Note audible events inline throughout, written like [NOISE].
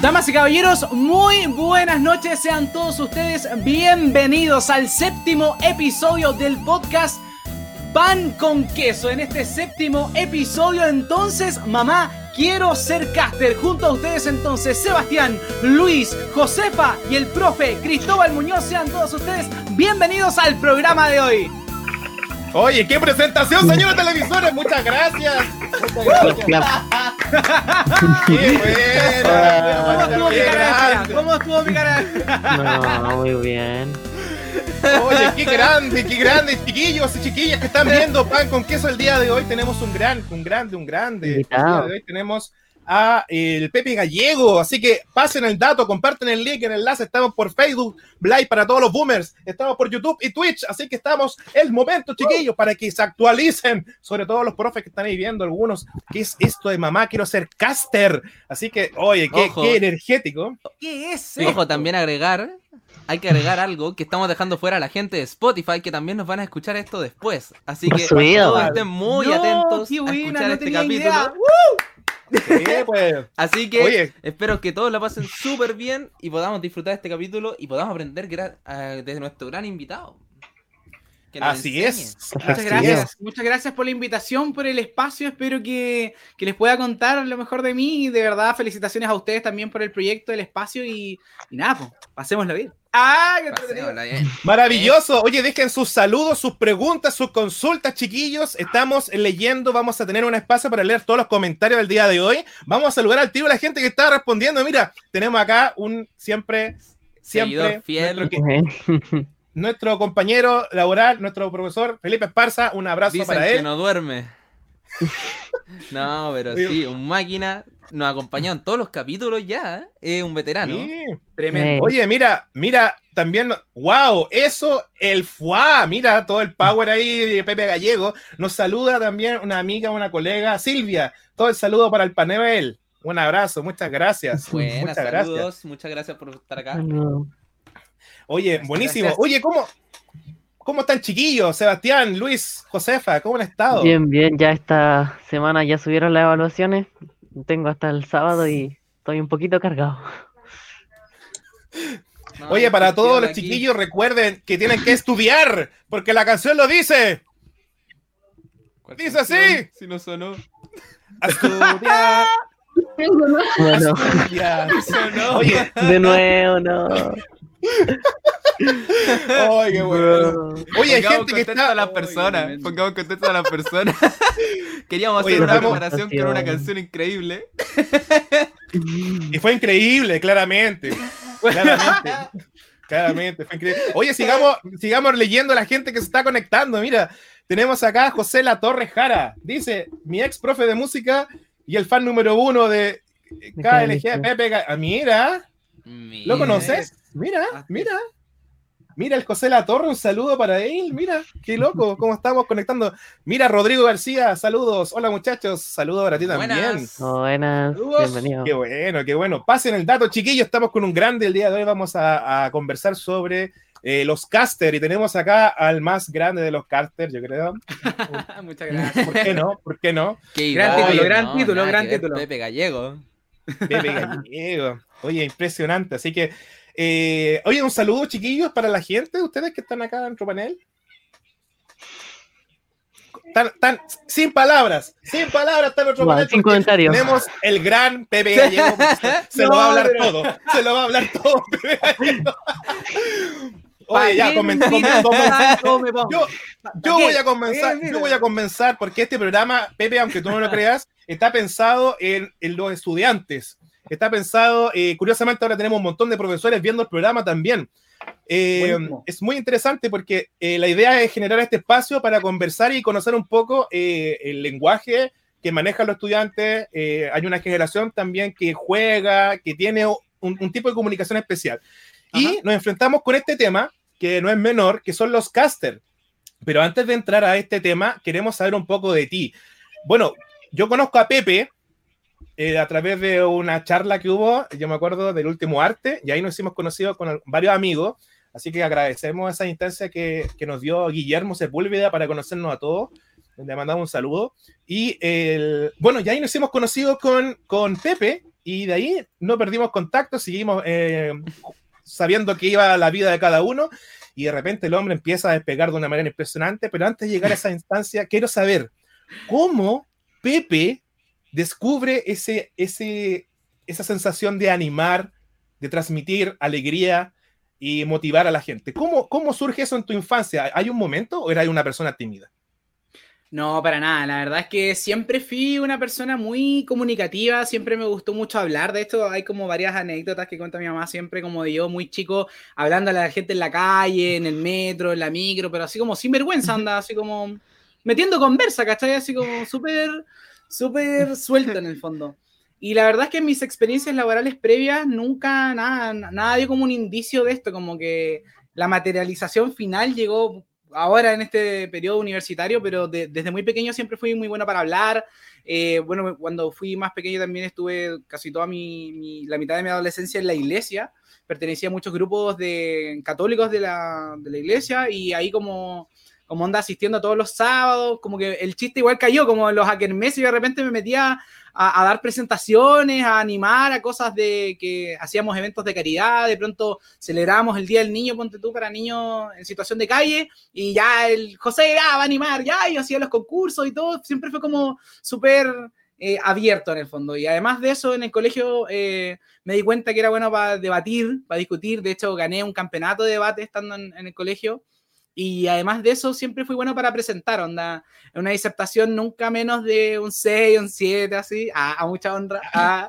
Damas y caballeros, muy buenas noches. Sean todos ustedes bienvenidos al séptimo episodio del podcast Pan con Queso. En este séptimo episodio, entonces, mamá, quiero ser caster. Junto a ustedes, entonces, Sebastián, Luis, Josefa y el profe Cristóbal Muñoz. Sean todos ustedes bienvenidos al programa de hoy. Oye, qué presentación, señores televisores. Muchas gracias. Muchas gracias. qué [LAUGHS] ¿Cómo estuvo mi cara? ¿Cómo estuvo mi cara? No, muy bien. Oye, qué grande, qué grande, chiquillos y chiquillas que están viendo pan con queso el día de hoy. Tenemos un gran, un grande, un grande. El día de hoy tenemos a el Pepe Gallego. Así que pasen el dato, comparten el link, el enlace. Estamos por Facebook Live para todos los boomers. Estamos por YouTube y Twitch. Así que estamos el momento, chiquillos, para que se actualicen. Sobre todo los profes que están ahí viendo algunos. ¿Qué es esto de mamá? Quiero ser caster. Así que, oye, qué, energético. ¿Qué es? Ojo, también agregar, hay que agregar algo que estamos dejando fuera a la gente de Spotify que también nos van a escuchar esto después. Así que subido. todos estén muy No, atentos qué a escuchar no este tenía capítulo. idea. [LAUGHS] Sí, pues. Así que Oye. espero que todos la pasen súper bien y podamos disfrutar de este capítulo y podamos aprender ah, de nuestro gran invitado. Que Así enseñe. es. Muchas así gracias, es. muchas gracias por la invitación, por el espacio. Espero que, que les pueda contar lo mejor de mí. Y de verdad, felicitaciones a ustedes también por el proyecto, el espacio y, y nada, pues, pasémoslo bien. ¡Ah! qué entretenido! Pasémosla bien. Maravilloso. Oye, dejen sus saludos, sus preguntas, sus consultas, chiquillos. Estamos leyendo, vamos a tener un espacio para leer todos los comentarios del día de hoy. Vamos a saludar al tiro a la gente que está respondiendo. Mira, tenemos acá un siempre, siempre fiel. Nuestro, nuestro compañero laboral, nuestro profesor Felipe Esparza. Un abrazo Dicen para que él. no duerme. [LAUGHS] No, pero sí, un máquina nos acompañó en todos los capítulos ya. ¿eh? Es un veterano. Sí. Tremendo. Oye, mira, mira, también, wow, eso, el FUA, mira, todo el power ahí de Pepe Gallego. Nos saluda también una amiga, una colega, Silvia. Todo el saludo para el panel. Un abrazo, muchas gracias. Buenas, muchas saludos. gracias. Muchas gracias por estar acá. No. Oye, buenísimo. gracias. Oye, ¿cómo, ¿cómo están chiquillos? Sebastián, Luis, Josefa, ¿cómo han estado? Bien, bien, ya esta semana ya subieron las evaluaciones. Tengo hasta el sábado y estoy un poquito cargado. No, Oye, para todos los aquí. chiquillos, recuerden que tienen que estudiar, porque la canción lo dice. ¿Cuál dice así. Si no sonó. A [LAUGHS] estudiar, Bueno, estudiar. Oye, de nuevo, no. [LAUGHS] Oye, qué bueno. Oye, hay Pongamos gente que está. a las personas. Pongamos contento a las [LAUGHS] personas. Queríamos Oye, hacer una preparación con una canción increíble. Y fue increíble, claramente. Claramente. Claramente, fue increíble. Oye, sigamos, sigamos leyendo a la gente que se está conectando. Mira, tenemos acá a José La Torre Jara. Dice: Mi ex profe de música y el fan número uno de KLG, Pepe. Ah, mira, ¿lo conoces? Mira, mira. Mira el José La Torre, un saludo para él. Mira, qué loco, [LAUGHS] cómo estamos conectando. Mira, Rodrigo García, saludos. Hola muchachos, saludos para ti también. Buenas. Bienvenido. Qué bueno, qué bueno. Pasen el dato, chiquillos. Estamos con un grande el día de hoy. Vamos a, a conversar sobre eh, los caster y tenemos acá al más grande de los casters, yo creo. [LAUGHS] Muchas gracias. ¿Por qué no? ¿Por qué no? Qué Gran igual, título, gran no, título, nada gran que ver, título. Pepe Gallego. Pepe Gallego. Oye, impresionante. Así que, eh, oye, un saludo, chiquillos, para la gente, ustedes que están acá en panel. Tan, tan, sin palabras, sin palabras está nuestro panel. sin comentarios. Tenemos el gran Pepe Gallego. [LAUGHS] Se, lo va a hablar pero- todo. Se lo va a hablar todo, [LAUGHS] Pepe Gallego. Oye, ya, comen- comen- comen- Yo, yo voy a comenzar, yo voy a comenzar porque este programa, Pepe, aunque tú no lo creas, está pensado en, en los estudiantes. Está pensado, eh, curiosamente ahora tenemos un montón de profesores viendo el programa también. Eh, es muy interesante porque eh, la idea es generar este espacio para conversar y conocer un poco eh, el lenguaje que manejan los estudiantes. Eh, hay una generación también que juega, que tiene un, un tipo de comunicación especial. Y Ajá. nos enfrentamos con este tema, que no es menor, que son los casters. Pero antes de entrar a este tema, queremos saber un poco de ti. Bueno, yo conozco a Pepe, eh, a través de una charla que hubo, yo me acuerdo del último arte, y ahí nos hicimos conocidos con varios amigos. Así que agradecemos esa instancia que, que nos dio Guillermo Sepúlveda para conocernos a todos. Le mandamos un saludo. Y el, bueno, ya ahí nos hicimos conocidos con, con Pepe, y de ahí no perdimos contacto, seguimos eh, sabiendo que iba la vida de cada uno. Y de repente el hombre empieza a despegar de una manera impresionante. Pero antes de llegar a esa instancia, quiero saber cómo Pepe descubre ese, ese, esa sensación de animar, de transmitir alegría y motivar a la gente. ¿Cómo, ¿Cómo surge eso en tu infancia? ¿Hay un momento o eras una persona tímida? No, para nada. La verdad es que siempre fui una persona muy comunicativa, siempre me gustó mucho hablar. De esto hay como varias anécdotas que cuenta mi mamá siempre, como de yo muy chico, hablando a la gente en la calle, en el metro, en la micro, pero así como sin vergüenza, anda, así como metiendo conversa, ¿cachai? Así como súper, súper suelto en el fondo. Y la verdad es que en mis experiencias laborales previas nunca nada, nada dio como un indicio de esto, como que la materialización final llegó ahora en este periodo universitario, pero de- desde muy pequeño siempre fui muy bueno para hablar. Eh, bueno, cuando fui más pequeño también estuve casi toda mi, mi- la mitad de mi adolescencia en la iglesia. Pertenecía a muchos grupos de católicos de la, de la iglesia y ahí como, como onda asistiendo todos los sábados, como que el chiste igual cayó, como en los Akermes y de repente me metía a, a dar presentaciones, a animar a cosas de que hacíamos eventos de caridad, de pronto celebrábamos el Día del Niño, ponte tú, para niños en situación de calle, y ya el José ya va a animar, ya, y hacía los concursos y todo, siempre fue como súper eh, abierto en el fondo. Y además de eso, en el colegio eh, me di cuenta que era bueno para debatir, para discutir, de hecho gané un campeonato de debate estando en, en el colegio. Y además de eso, siempre fui bueno para presentar, onda, una disertación nunca menos de un 6, un 7, así, a, a mucha honra. [LAUGHS] a-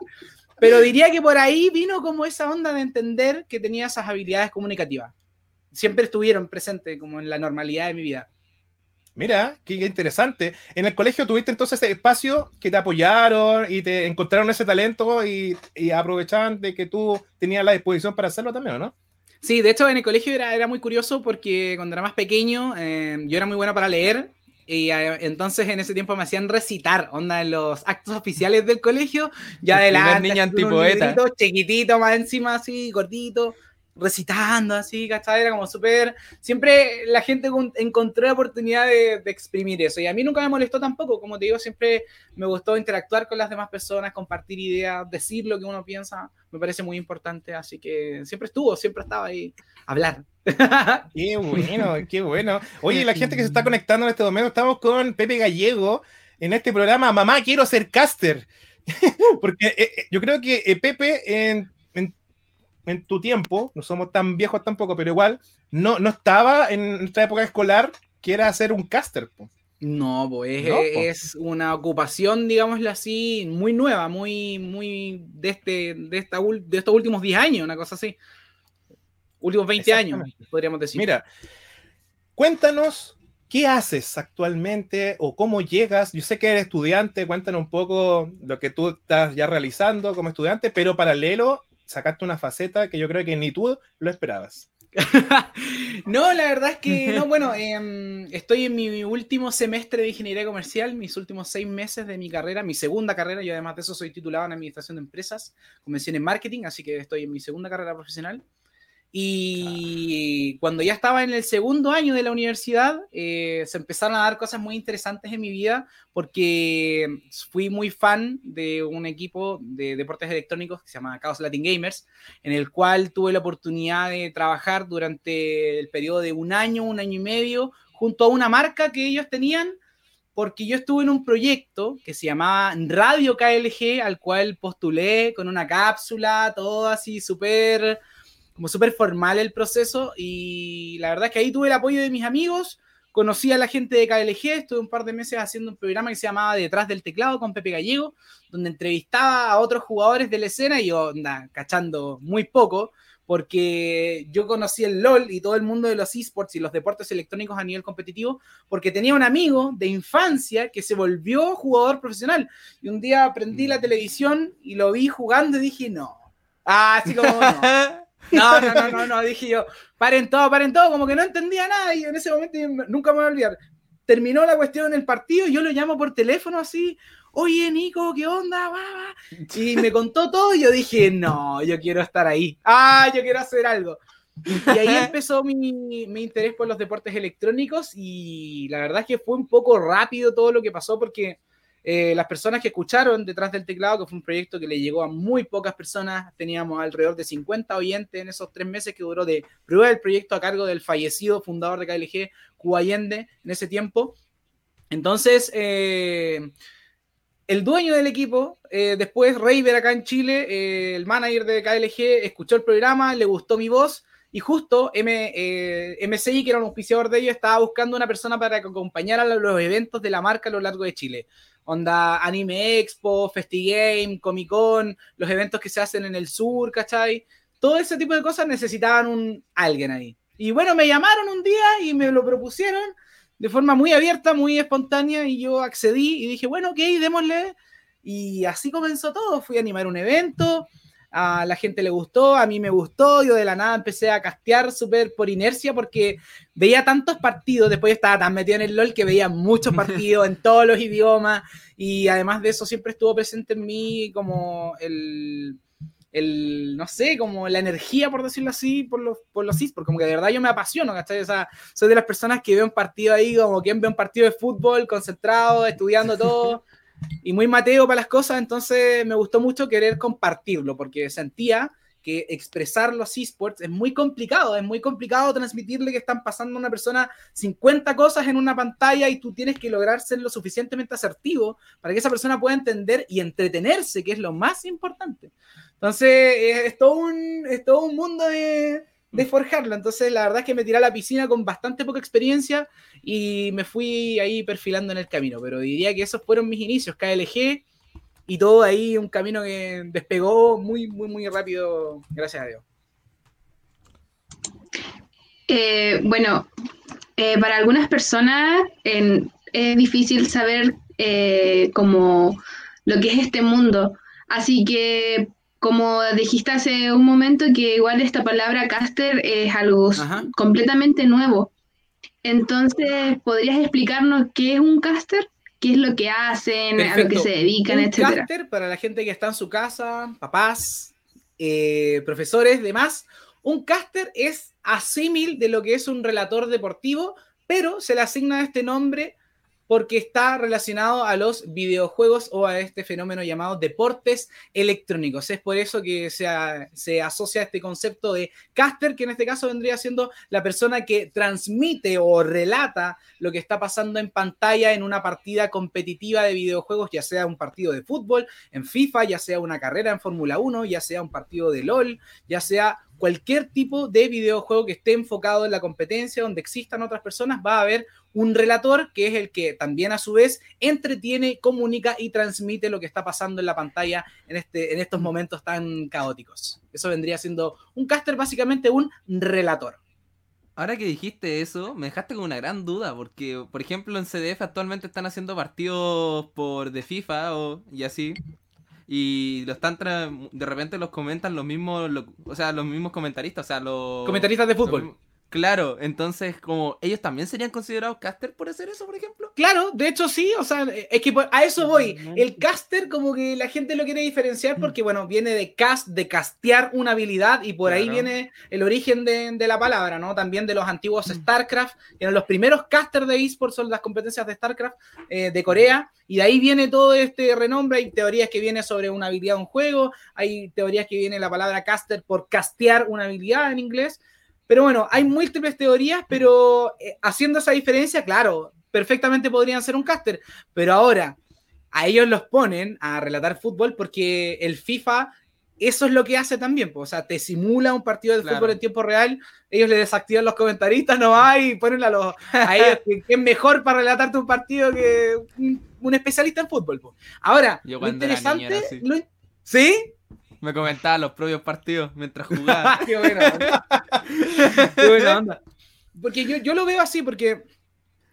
pero diría que por ahí vino como esa onda de entender que tenía esas habilidades comunicativas. Siempre estuvieron presentes como en la normalidad de mi vida. Mira, qué interesante. En el colegio tuviste entonces ese espacio que te apoyaron y te encontraron ese talento y, y aprovechaban de que tú tenías la disposición para hacerlo también, ¿o no? Sí, de hecho en el colegio era, era muy curioso porque cuando era más pequeño eh, yo era muy bueno para leer y eh, entonces en ese tiempo me hacían recitar, onda en los actos oficiales del colegio, ya así con un antipoeta. librito chiquitito más encima así, gordito, recitando así, ¿cachai? Era como súper, siempre la gente con- encontró la oportunidad de, de exprimir eso y a mí nunca me molestó tampoco, como te digo, siempre me gustó interactuar con las demás personas, compartir ideas, decir lo que uno piensa, me parece muy importante, así que siempre estuvo, siempre estaba ahí, hablar. [LAUGHS] Qué bueno, qué bueno. Oye, la gente que se está conectando en este momento, estamos con Pepe Gallego en este programa Mamá, quiero ser caster. [LAUGHS] Porque eh, eh, yo creo que eh, Pepe, en, en- tu tiempo, no somos tan viejos tampoco, pero igual, no, no estaba en nuestra época escolar que era ser un caster. po. No, pues No, es, una ocupación, digámoslo así, muy nueva, muy, muy de, este, de, esta, de estos últimos 10 años, una cosa así. Últimos 20 años, podríamos decir. Mira, cuéntanos qué haces actualmente o cómo llegas. Yo sé que eres estudiante, cuéntanos un poco lo que tú estás ya realizando como estudiante, pero paralelo sacaste una faceta que yo creo que ni tú lo esperabas. [LAUGHS] no, la verdad es que no, bueno, em, estoy en mi último semestre de ingeniería comercial, mis últimos seis meses de mi carrera, mi segunda carrera, yo además de eso soy titulado en administración de empresas, convención en marketing, así que estoy en mi segunda carrera profesional. Y cuando ya estaba en el segundo año de la universidad, eh, se empezaron a dar cosas muy interesantes en mi vida porque fui muy fan de un equipo de deportes electrónicos que se llama Chaos Latin Gamers, en el cual tuve la oportunidad de trabajar durante el periodo de un año, un año y medio, junto a una marca que ellos tenían, porque yo estuve en un proyecto que se llamaba Radio KLG, al cual postulé con una cápsula, todo así súper como súper formal el proceso y la verdad es que ahí tuve el apoyo de mis amigos, conocí a la gente de KLG, estuve un par de meses haciendo un programa que se llamaba Detrás del Teclado con Pepe Gallego, donde entrevistaba a otros jugadores de la escena y yo, anda, cachando muy poco, porque yo conocí el LOL y todo el mundo de los esports y los deportes electrónicos a nivel competitivo, porque tenía un amigo de infancia que se volvió jugador profesional. Y un día prendí la televisión y lo vi jugando y dije, no. Ah, así como, no. [LAUGHS] No, no, no, no, no, dije yo, paren todo, paren todo, como que no entendía nada y en ese momento nunca me voy a olvidar. terminó la cuestión en el partido, yo lo llamo por teléfono así, oye Nico, ¿qué onda? Y me contó todo y yo dije, no, yo quiero estar ahí. Ah, yo quiero hacer algo. Y ahí empezó mi, mi, interés por los deportes electrónicos y la verdad es que fue un poco rápido todo lo que pasó porque eh, las personas que escucharon detrás del teclado, que fue un proyecto que le llegó a muy pocas personas, teníamos alrededor de 50 oyentes en esos tres meses que duró de prueba del proyecto a cargo del fallecido fundador de KLG, Cubayende, en ese tiempo. Entonces, eh, el dueño del equipo, eh, después Raver acá en Chile, el manager de KLG, escuchó el programa, le gustó mi voz y justo M, MCI, que era un auspiciador de ellos, estaba buscando una persona para que acompañara a los eventos de la marca a lo largo de Chile onda Anime Expo, FestiGame, Comic Con, los eventos que se hacen en el sur, ¿cachai? Todo ese tipo de cosas necesitaban un alguien ahí. Y bueno, me llamaron un día y me lo propusieron de forma muy abierta, muy espontánea, y yo accedí y dije, bueno, ok, démosle. Y así comenzó todo. Fui a animar un evento, a la gente le gustó, a mí me gustó, yo de la nada empecé a castear súper por inercia porque veía tantos partidos, después estaba tan metido en el LOL que veía muchos [LAUGHS] partidos en todos los idiomas y además de eso siempre estuvo presente en mí como el, el no sé, como la energía, por decirlo así, por los, por los esports, como que de verdad yo me apasiono, ¿cachai? O sea, soy de las personas que veo un partido ahí como quien ve un partido de fútbol, concentrado, estudiando todo [LAUGHS] y muy Mateo para las cosas, entonces me gustó mucho querer compartirlo, porque sentía que expresar los esports es muy complicado, es muy complicado transmitirle que están pasando a una persona 50 cosas en una pantalla y tú tienes que lograr ser lo suficientemente asertivo para que esa persona pueda entender y entretenerse, que es lo más importante. Entonces, es, todo, un, es todo un mundo de, de forjarlo. Entonces, la verdad es que me tiré a la piscina con bastante poca experiencia y me fui ahí perfilando en el camino. Pero diría que esos fueron mis inicios, KLG y todo ahí un camino que despegó muy, muy, muy rápido, gracias a Dios. Eh, bueno, eh, para algunas personas es difícil saber eh, como lo que es este mundo. Así que como dijiste hace un momento, que igual esta palabra caster es algo completamente nuevo. Entonces, ¿podrías explicarnos qué es un caster? ¿Qué es lo que hacen? ¿A lo que se dedican, un Caster, para la gente que está en su casa, papás, eh, profesores, demás, un caster es asímil de lo que es un relator deportivo, pero se le asigna este nombre porque está relacionado a los videojuegos o a este fenómeno llamado deportes electrónicos. Es por eso que se, asocia este concepto de caster, que en este caso vendría siendo la persona que transmite o relata lo que está pasando en pantalla en una partida competitiva de videojuegos, ya sea un partido de fútbol en FIFA, ya sea una carrera en Fórmula 1, ya sea un partido de LOL, ya sea cualquier tipo de videojuego que esté enfocado en la competencia, donde existan otras personas, va a haber un relator que es el que también a su vez entretiene, comunica y transmite lo que está pasando en la pantalla en, este, en estos momentos tan caóticos. Eso vendría siendo un caster, básicamente un relator. Ahora que dijiste eso, me dejaste con una gran duda, porque, por ejemplo, en CDF actualmente están haciendo partidos por de FIFA o, y así, y lo están de repente los comentan los mismos, o sea, los mismos comentaristas, o sea, los comentaristas de fútbol. Claro, entonces, como ellos también serían considerados caster por hacer eso, por ejemplo. Claro, de hecho sí, o sea, es que a eso voy. El caster, como que la gente lo quiere diferenciar porque, bueno, viene de cast, de castear una habilidad, y por ahí viene el origen de, la palabra, ¿no? También de los antiguos mm. StarCraft, que eran los primeros casters de esports, son las competencias de StarCraft eh, de Corea, y de ahí viene todo este renombre. Hay teorías que viene sobre una habilidad de un juego, hay teorías que viene la palabra caster por castear una habilidad en inglés. Pero bueno, hay múltiples teorías, pero eh, haciendo esa diferencia, claro, perfectamente podrían ser un caster. Pero ahora, a ellos los ponen a relatar fútbol porque el FIFA eso es lo que hace también, o sea, te simula un partido de fútbol en tiempo real, ellos le desactivan los comentaristas, no hay, y ponen a, los, a ellos que, es mejor para relatarte un partido que un, especialista en fútbol. Ahora, lo interesante, ¿sí? Me comentaba los propios partidos mientras jugaba. [LAUGHS] Qué buena Qué buena onda. Porque yo, yo lo veo así, porque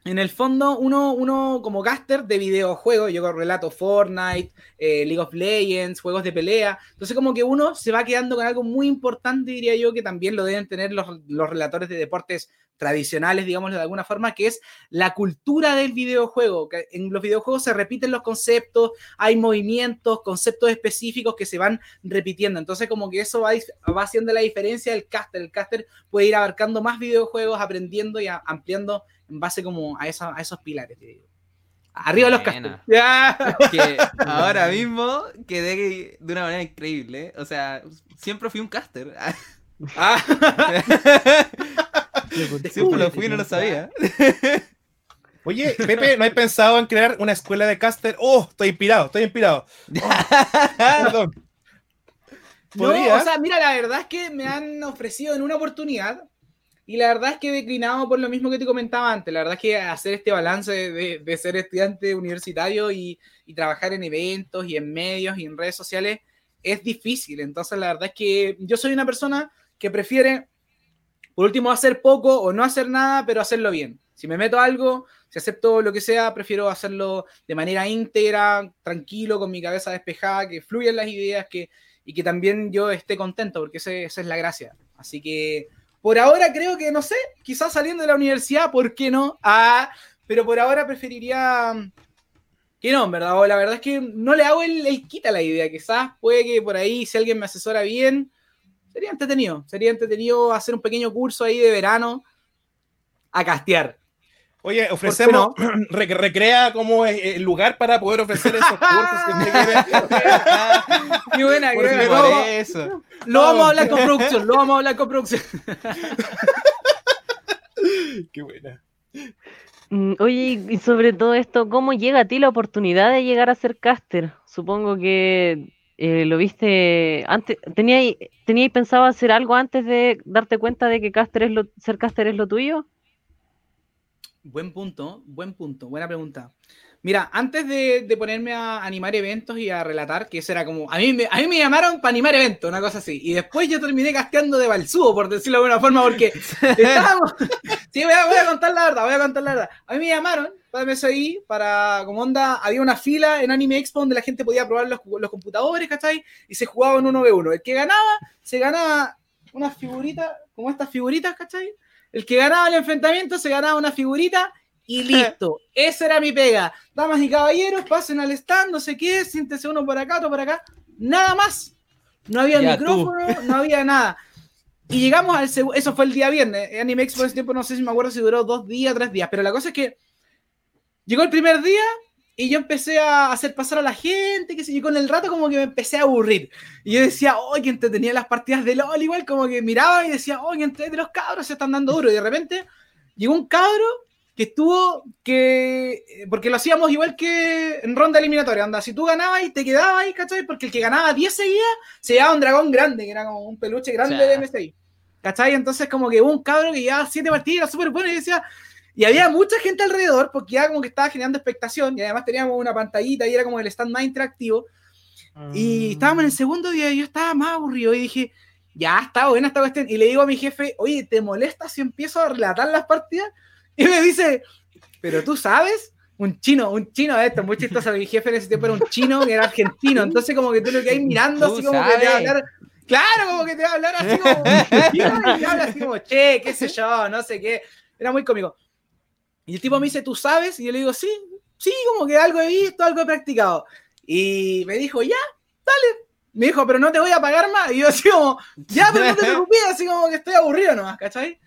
en el fondo, uno, uno como caster de videojuegos, yo relato Fortnite, eh, League of Legends, juegos de pelea, entonces como que uno se va quedando con algo muy importante, diría yo, que también lo deben tener los, los relatores de deportes tradicionales, digámoslo de alguna forma, que es la cultura del videojuego. Que en los videojuegos se repiten los conceptos, hay movimientos, conceptos específicos que se van repitiendo. Entonces, como que eso va, va haciendo la diferencia del caster. El caster puede ir abarcando más videojuegos, aprendiendo y ampliando en base como a, esa- a esos pilares. te digo. Arriba los. [LAUGHS] Ya. que ahora mismo quedé de una manera increíble. O sea, siempre fui un caster. [LAUGHS] Ah. siempre lo fui y no lo sabía. [LAUGHS] Oye, Pepe, ¿no hay pensado en crear una escuela de caster? Oh, estoy inspirado, estoy inspirado. Oh, perdón. No, o sea, mira, la verdad es que me han ofrecido en una oportunidad y la verdad es que he declinado por lo mismo que te comentaba antes. La verdad es que hacer este balance de, ser estudiante universitario y, y trabajar en eventos y en medios y en redes sociales es difícil. Entonces, la verdad es que yo soy una persona que prefiere, por último, hacer poco o no hacer nada, pero hacerlo bien. Si me meto a algo, si acepto lo que sea, prefiero hacerlo de manera íntegra, tranquilo, con mi cabeza despejada, que fluyan las ideas, que, y que también yo esté contento, porque ese- esa es la gracia. Así que por ahora creo que, no sé, quizás saliendo de la universidad, ¿por qué no? Ah, pero por ahora preferiría mm, que no, verdad. O la verdad es que no le hago el, el quita la idea. Quizás puede que por ahí, si alguien me asesora bien, sería entretenido. Sería entretenido hacer un pequeño curso ahí de verano a castear. Oye, ofrecemos, [CLEARS THROAT] re- recrea como el lugar para poder ofrecer esos [LAUGHS] cursos que usted quiere. Qué buena, qué Por buena. si Lo, Por vamos- eso. lo vamos a hablar con producción, lo vamos a hablar con producción. [LAUGHS] Qué buena. Mm, Oye, y y sobre todo esto, ¿cómo llega a ti la oportunidad de llegar a ser caster? Supongo que eh, lo viste antes, ¿teníais teníais pensado hacer algo antes de darte cuenta de que caster es lo, ser caster es lo tuyo? Buen punto, buen punto, buena pregunta. Mira, antes de, de ponerme a animar eventos y a relatar, que eso era como. A mí, me, a mí me llamaron para animar eventos, una cosa así. Y después yo terminé casteando de Balsúo, por decirlo de alguna forma, porque [LAUGHS] estábamos. [LAUGHS] Sí, voy a, voy a contar la verdad, voy a contar la verdad. A mí me llamaron para MSI, para. Como onda, había una fila en Anime Expo donde la gente podía probar los, los computadores, ¿cachai? Y se jugaba en 1v1. El que ganaba, se ganaba unas figuritas, como estas figuritas, ¿cachai? El que ganaba el enfrentamiento se ganaba una figurita y [LAUGHS] listo. Esa era mi pega. Damas y caballeros, pasen al stand, no sé qué, siéntese uno por acá, otro por acá. Nada más. No había Ya, tú. micrófono, no había nada. Y llegamos al segundo, eso fue el día viernes. Anime Expo en ese tiempo no sé si me acuerdo si duró dos días, tres días, pero la cosa es que llegó el primer día y yo empecé a hacer pasar a la gente, que yo, con el rato como que me empecé a aburrir. Y yo decía, oh, que entretenía las partidas de LOL, igual como que miraba y decía, oh, que entre los cabros se están dando duro. Y de repente llegó un cabro que estuvo, que, porque lo hacíamos igual que en ronda eliminatoria, anda, si tú ganabas y te quedabas ahí, ¿cachai? Porque el que ganaba 10 seguidas se llevaba un dragón grande, que era como un peluche grande de MSI. ¿Cachai? Entonces como que hubo un cabro que llevaba 7 partidas, era súper bueno y decía, y había mucha gente alrededor, porque ya como que estaba generando expectación, y además teníamos una pantallita y era como el stand más interactivo. Y estábamos en el segundo día y yo estaba más aburrido y dije, ya está buena esta cuestión. Y le digo a mi jefe, oye, ¿te molesta si empiezo a relatar las partidas? [LAUGHS] Y me dice, pero tú sabes, un chino, un chino de esto, muy chistoso. Mi jefe en ese tiempo era un chino que era argentino. Entonces, como que tú lo que hay mirando, así como que te va a hablar. Claro, como que te va a hablar así como. [LAUGHS] y habla así como, che, qué sé yo, no sé qué. Era muy cómico. Y el tipo me dice, ¿tú sabes? Y yo le digo, sí, sí, como que algo he visto, algo he practicado. Y me dijo, ya, dale. Me dijo, pero no te voy a pagar más. Y yo así como, ya, pero no te preocupes, así como que estoy aburrido nomás, ¿cachai?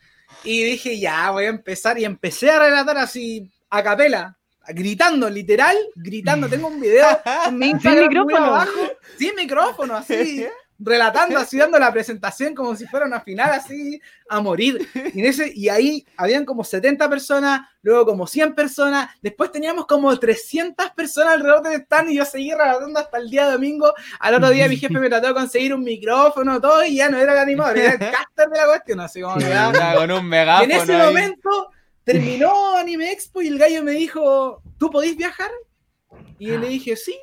Y dije, ya, voy a empezar. Y empecé a relatar así, a capela, gritando, literal, gritando. Tengo un video en mi [LAUGHS] Instagram muy micrófono. abajo, sin micrófono, así, [LAUGHS] relatando, [LAUGHS] así dando la presentación como si fuera una final, así, a morir. Y, en ese, y ahí habían como 70 personas, luego como 100 personas, después teníamos como 300 personas alrededor del stand y yo seguí relatando hasta el día domingo. Al otro día mi jefe me trató de conseguir un micrófono, todo, y ya no era el animador, era el [LAUGHS] caster de la cuestión, así como que ya- con un y en megáfono. ese ahí. momento terminó Anime Expo y el gallo me dijo, ¿tú podés viajar? Y yo le dije, sí.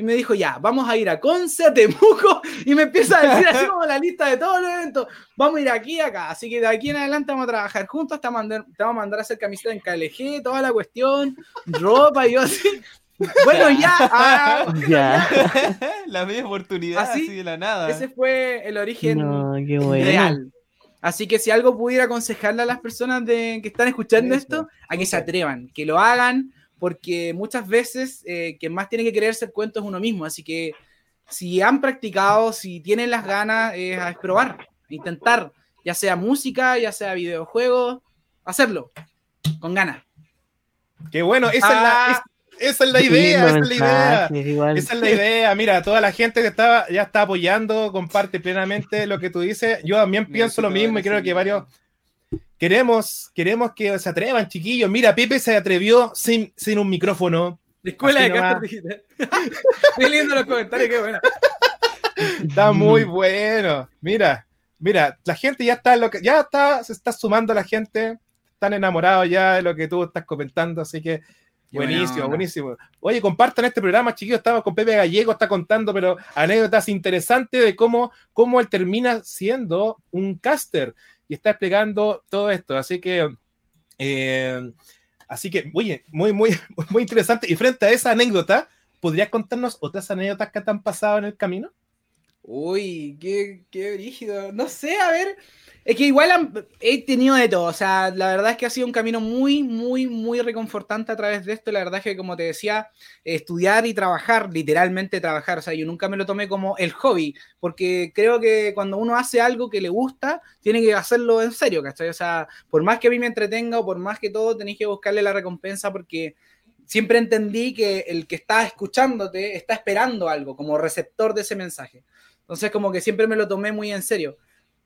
Y me dijo, ya, vamos a ir a Conce, a Temuco. [LAUGHS] Y me empieza a decir así como la lista de todos los eventos. Vamos a ir aquí y acá. Así que de aquí en adelante vamos a trabajar juntos. Te vamos a mandar, te vamos a, mandar a hacer camiseta en KLG, toda la cuestión, [LAUGHS] ropa y yo así. Bueno, ya. ah, bueno, Ya. [LAUGHS] la media oportunidad Así, así, de la nada. Ese fue el origen No, qué bueno. real. Así que si algo pudiera aconsejarle a las personas de, que están escuchando Eso, esto, a que se atrevan, que lo hagan, porque muchas veces eh, quien más tiene que creerse el cuento es uno mismo. Así que si han practicado, si tienen las ganas, eh, es probar, intentar, ya sea música, ya sea videojuegos, hacerlo con ganas. Qué bueno, esa, es la, Ah. es- esa es la Qué idea, esa es la idea. igual. Esa es la idea. Mira, toda la gente que estaba, ya está apoyando, comparte plenamente lo que tú dices. Yo también pienso lo mismo y creo que varios queremos, queremos que se atrevan, chiquillos. Mira, Pepe se atrevió sin, sin un micrófono. Escuela de nomás. Caster Digital. [LAUGHS] Estoy leyendo los comentarios, qué bueno. Está muy bueno. Mira, mira, la gente ya está, en lo que, ya está, se está sumando la gente. Están enamorados ya de lo que tú estás comentando, así que buenísimo, buenísimo. Oye, compartan este programa, chiquillos. Estamos con Pepe Gallego, está contando, pero anécdotas interesantes de cómo, cómo él termina siendo un caster y está explicando todo esto. Así que, eh, así que, oye, muy, muy, [LAUGHS] muy interesante. Y frente a esa anécdota, ¿podrías contarnos otras anécdotas que te han pasado en el camino? Uy, qué, qué rígido. No sé, a ver. Es que igual he tenido de todo. O sea, la verdad es que ha sido un camino muy, muy, muy reconfortante a través de esto. La verdad es que, como te decía, estudiar y trabajar, literalmente trabajar. O sea, yo nunca me lo tomé como el hobby, porque creo que cuando uno hace algo que le gusta, tiene que hacerlo en serio, ¿cachai? O sea, por más que a mí me entretenga o por más que todo, tenéis que buscarle la recompensa porque siempre entendí que el que está escuchándote está esperando algo como receptor de ese mensaje. Entonces, como que siempre me lo tomé muy en serio.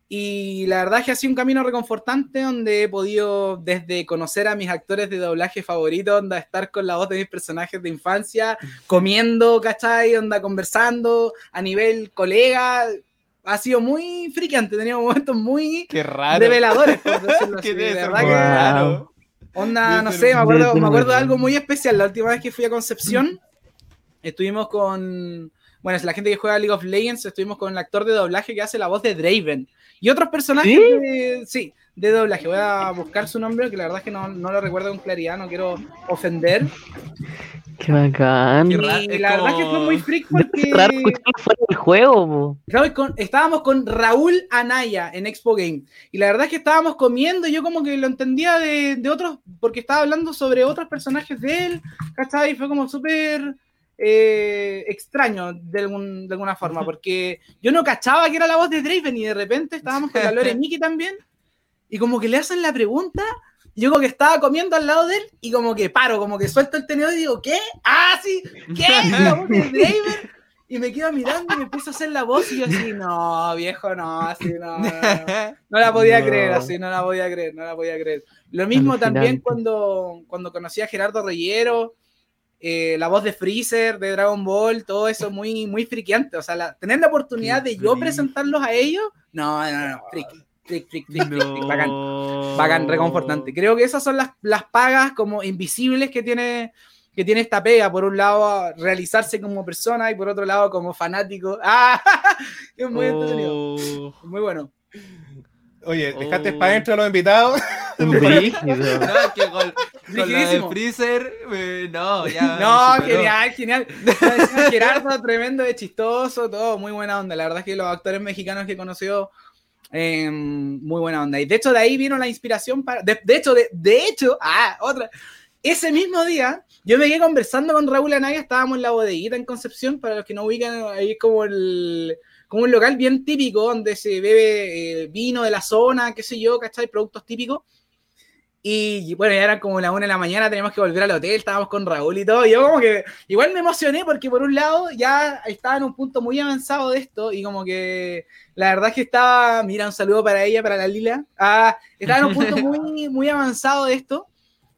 Y la verdad es que ha sido un camino reconfortante donde he podido desde conocer a mis actores de doblaje favoritos, onda estar con la voz de mis personajes de infancia, comiendo, ¿cachai? Onda conversando a nivel colega. Ha sido muy friqueante, tenía momentos muy Qué raro. reveladores, por [LAUGHS] decirlo así. Qué De verdad que- raro. Onda, no sé, me acuerdo, me acuerdo de algo muy especial. La última vez que fui a Concepción, estuvimos con. Bueno, es la gente que juega League of Legends, estuvimos con el actor de doblaje que hace la voz de Draven. Y otros personajes ¿Sí? de. Sí, de doblaje. Voy a buscar su nombre, que la verdad es que no, no lo recuerdo con claridad, no quiero ofender. Qué bacán. Qué Y la verdad es que fue muy freak porque. raro escucharlo fuera del juego, con- estábamos con Raúl Anaya en Expo Game. Y la verdad es que estábamos comiendo y yo como que lo entendía de, de otros, porque estaba hablando sobre otros personajes de él, ¿cachai? Y fue como súper eh, extraño de, algún- de alguna forma, porque yo no cachaba que era la voz de Draven y de repente estábamos con la Lore [LAUGHS] Mickey también y como que le hacen la pregunta. Yo como que estaba comiendo al lado de él y como que paro, como que suelto el tenedor y digo, ¿qué? Ah, sí, ¿qué? [LAUGHS] La voz de Draven. Y me quedo mirando y me empiezo a hacer la voz y yo así, no, viejo, no, así, no, no, no. No la podía [LAUGHS] No. creer, así, no la podía creer, no la podía creer. Lo mismo también cuando, cuando conocí a Gerardo Reyero, eh, la voz de Freezer, de Dragon Ball, todo eso muy, muy friqueante. O sea, la- tener la oportunidad Qué de yo presentarlos a ellos, no, no, no, freak, freak, freak, freak, freak, bacán. No. Bacán, reconfortante. Creo que esas son las, las pagas como invisibles que tiene, que tiene esta pega. Por un lado, realizarse como persona y por otro lado, como fanático. [LAUGHS] ¡Ah! [LAUGHS] Es muy entretenido. Oh. Muy bueno. Oye, dejaste Oh. para adentro a los invitados. [LAUGHS] No, es que con, con la de. Freezer, eh, no, ya. [LAUGHS] No, superó. genial, genial. [LAUGHS] Gerardo, tremendo de chistoso, todo muy buena onda. La verdad es que los actores mexicanos que he conocido, eh, muy buena onda. Y de hecho, de ahí vino la inspiración para. De, de hecho, de, de hecho, ah, otra. Ese mismo día, yo me quedé conversando con Raúl Anaya, estábamos en la bodeguita en Concepción, para los que no ubican, ahí es como el. Como un local bien típico donde se bebe eh, vino de la zona, qué sé yo, ¿cachai? Productos típicos. Y bueno, ya eran como la una de la mañana, teníamos que volver al hotel, estábamos con Raúl y todo. Y yo como que igual me emocioné porque por un lado ya estaba en un punto muy avanzado de esto y como que la verdad es que estaba, mira, un saludo para ella, para la Lila. Ah, estaba en un punto muy, [LAUGHS] muy avanzado de esto.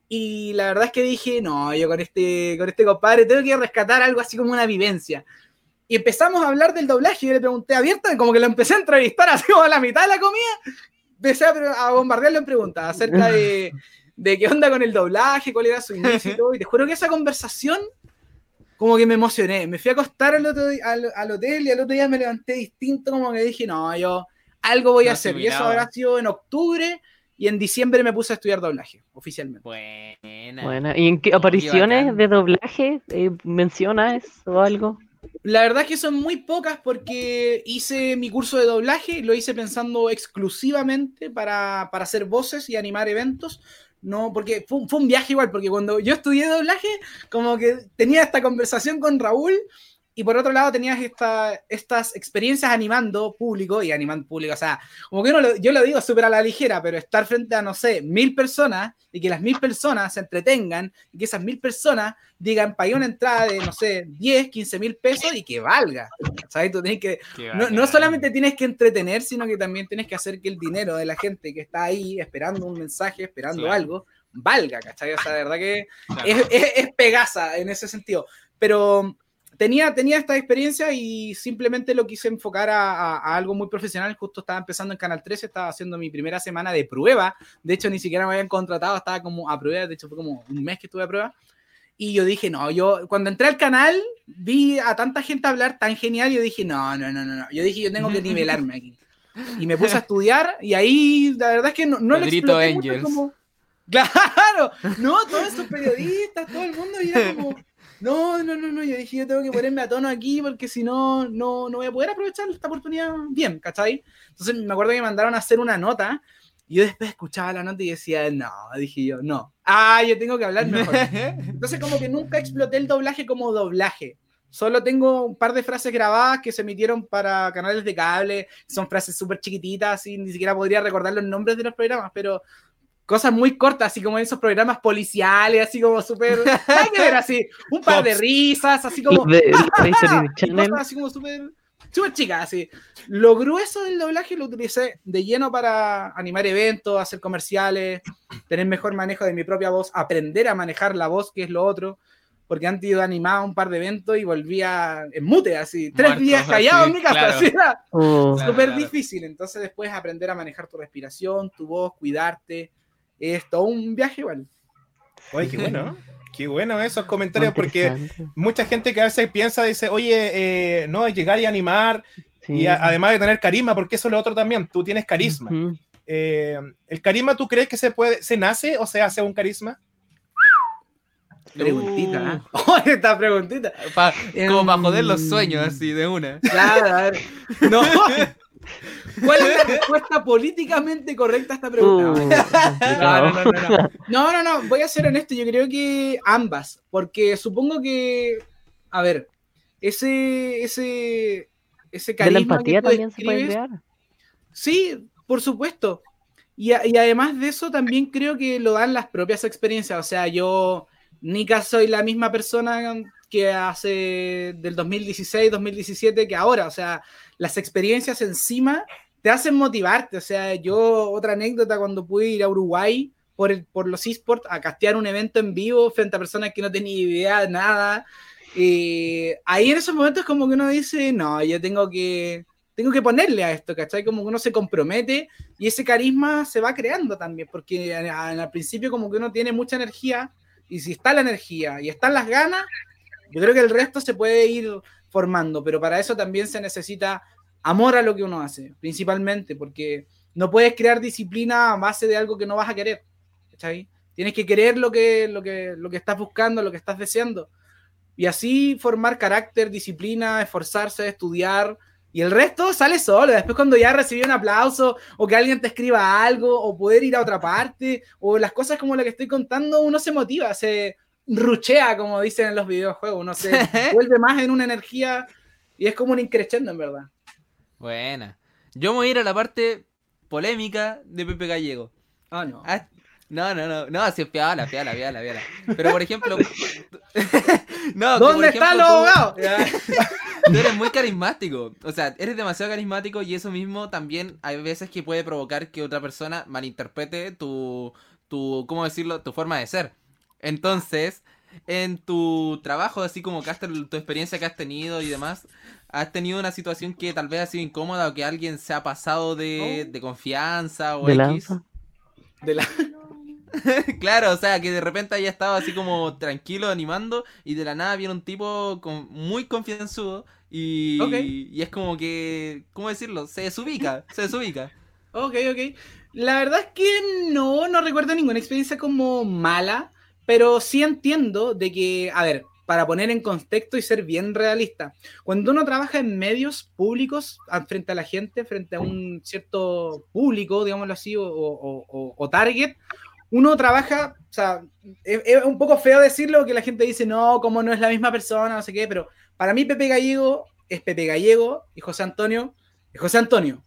Y la verdad es que dije, no, yo con este, con este compadre tengo que rescatar algo así como una vivencia. Y empezamos a hablar del doblaje. y Yo le pregunté abierta, como que lo empecé a entrevistar así como a la mitad de la comida. Empecé a, a bombardearlo en preguntas acerca de, de qué onda con el doblaje, cuál era su inicio y [LAUGHS] todo. Y te juro que esa conversación, como que me emocioné. Me fui a acostar al, otro, al, al hotel y al otro día me levanté distinto, como que dije, no, yo algo voy a hacer. Y eso habrá sido en octubre. Y en diciembre me puse a estudiar doblaje, oficialmente. Buena. Bueno, ¿y en qué apariciones de doblaje eh, mencionas o algo? La verdad es que son muy pocas porque hice mi curso de doblaje, lo hice pensando exclusivamente para, para hacer voces y animar eventos. No, porque fue, fue un viaje igual, porque cuando yo estudié doblaje, como que tenía esta conversación con Raúl y por otro lado tenías esta, estas experiencias animando público y animando público, o sea, como que uno lo- yo lo digo súper a la ligera, pero estar frente a, no sé, mil personas y que las mil personas se entretengan y que esas mil personas digan, pagué una entrada de, no sé, 10, 15 mil pesos y que valga, ¿sabes? Tú tienes que, no, no solamente tienes que entretener, sino que también tienes que hacer que el dinero de la gente que está ahí esperando un mensaje, esperando Claro. algo, valga, ¿cachai? O sea, de verdad que Claro. es, es, es Pegasa en ese sentido. Pero tenía, tenía esta experiencia y simplemente lo quise enfocar a, a- a algo muy profesional. Justo estaba empezando en Canal 13, estaba haciendo mi primera semana de prueba. De hecho, ni siquiera me habían contratado, estaba como a prueba. De hecho, fue como un mes que estuve a prueba. Y yo dije, no, yo cuando entré al canal vi a tanta gente hablar tan genial. Yo dije, no, no, no, no, no. Yo dije, yo tengo que nivelarme aquí. Y me puse a estudiar y ahí la verdad es que no, no lo Pedrito exploté mucho como... [LAUGHS] Claro, no, todos esos periodistas, todo el mundo, y era como, no, no, no, no, yo dije, yo tengo que ponerme a tono aquí porque si no, no, no voy a poder aprovechar esta oportunidad bien, ¿cachai? Entonces me acuerdo que me mandaron a hacer una nota y yo después escuchaba la nota y decía, no, dije yo, no, ah, yo tengo que hablar mejor. [LAUGHS] Entonces como que nunca exploté el doblaje como doblaje. Solo tengo un par de frases grabadas que se emitieron para canales de cable. Son frases súper chiquititas y ni siquiera podría recordar los nombres de los programas, pero cosas muy cortas, así como esos programas policiales, así como súper... Hay que ver así, un par de risas, así como... de ¡Ah! [LAUGHS] Cosas así como súper súper chicas, así. Lo grueso del doblaje lo utilicé de lleno para animar eventos, hacer comerciales, tener mejor manejo de mi propia voz, aprender a manejar la voz, que es lo otro. Porque antes yo animaba un par de eventos y volvía en mute, así, tres días [LAUGHS] callado así, en mi casa, claro. así era Oh, Claro, súper claro. difícil. Entonces después aprender a manejar tu respiración, tu voz, cuidarte, es todo un viaje igual. Oye, qué bueno, ¿no? [LAUGHS] Qué bueno esos comentarios, porque mucha gente que a veces piensa, dice, oye, eh, no, llegar y animar, Sí. y a- además de tener carisma, porque eso es lo otro también, tú tienes carisma. Ujú. Eh, ¿El carisma tú crees que se puede, se nace o se hace un carisma? Preguntita, [LAUGHS] ¿eh? Oh, esta preguntita. Pa- como para joder Em, los sueños, así, de una. Claro, a ver. [LAUGHS] No. ¿Cuál es la respuesta políticamente correcta a esta pregunta? Uh, [LAUGHS] No, no, no, no, no. No, no, no, voy a ser honesto, yo creo que ambas, porque supongo que, a ver, ese, ese, ese De la carisma empatía que tú también se puede crear. Sí, por supuesto. Y, a- y además de eso, también creo que lo dan las propias experiencias. O sea, yo, Nika, soy la misma persona que hace del 2016, 2017 que ahora. O sea, las experiencias encima te hacen motivarte. O sea, yo, otra anécdota, cuando pude ir a Uruguay por, el- por los esports a castear un evento en vivo frente a personas que no tenían idea de nada. eh, ahí en esos momentos como que uno dice, no, yo tengo que, tengo que ponerle a esto, ¿cachai? Como que uno se compromete y ese carisma se va creando también, porque al principio como que uno tiene mucha energía y si está la energía y están las ganas, yo creo que el resto se puede ir formando, pero para eso también se necesita amor a lo que uno hace, principalmente, porque no puedes crear disciplina a base de algo que no vas a querer, ¿cachai? Tienes que querer lo que, lo que, lo que estás buscando, lo que estás deseando. Y así formar carácter, disciplina, esforzarse, estudiar, y el resto sale solo. Después cuando ya recibí un aplauso o que alguien te escriba algo o poder ir a otra parte o las cosas como la que estoy contando, uno se motiva, se ruchea, como dicen en los videojuegos. Uno se [LAUGHS] vuelve más en una energía y es como un increchendo en verdad. Buena. Yo me voy a ir a la parte polémica de Pepe Gallego. Ah, no. Ah, no, no, no, no, así es piala, piala, piala, piala. Pero por ejemplo. [LAUGHS] [LAUGHS] no, ¿Dónde están los abogados? Tú eres muy carismático. O sea, eres demasiado carismático y eso mismo también hay veces que puede provocar que otra persona malinterprete tu, tu ¿cómo decirlo? Tu forma de ser. Entonces, en tu trabajo, así como Caster, tu experiencia que has tenido y demás, has tenido una situación que tal vez ha sido incómoda o que alguien se ha pasado de, de confianza o De X. lanza. De la... [LAUGHS] claro, o sea, que de repente haya estado así como tranquilo animando y de la nada viene un tipo con, muy confianzudo y, y es como que, ¿cómo decirlo? Se desubica, se desubica. [LAUGHS] Ok, ok. La verdad es que no, no recuerdo ninguna experiencia como mala, pero sí entiendo de que, a ver, para poner en contexto y ser bien realista. Cuando uno trabaja en medios públicos, frente a la gente, frente a un cierto público, digámoslo así, o, o- target, uno trabaja, o sea, es un poco feo decirlo, que la gente dice, no, como no es la misma persona, no sé qué, pero para mí Pepe Gallego es Pepe Gallego y José Antonio es José Antonio.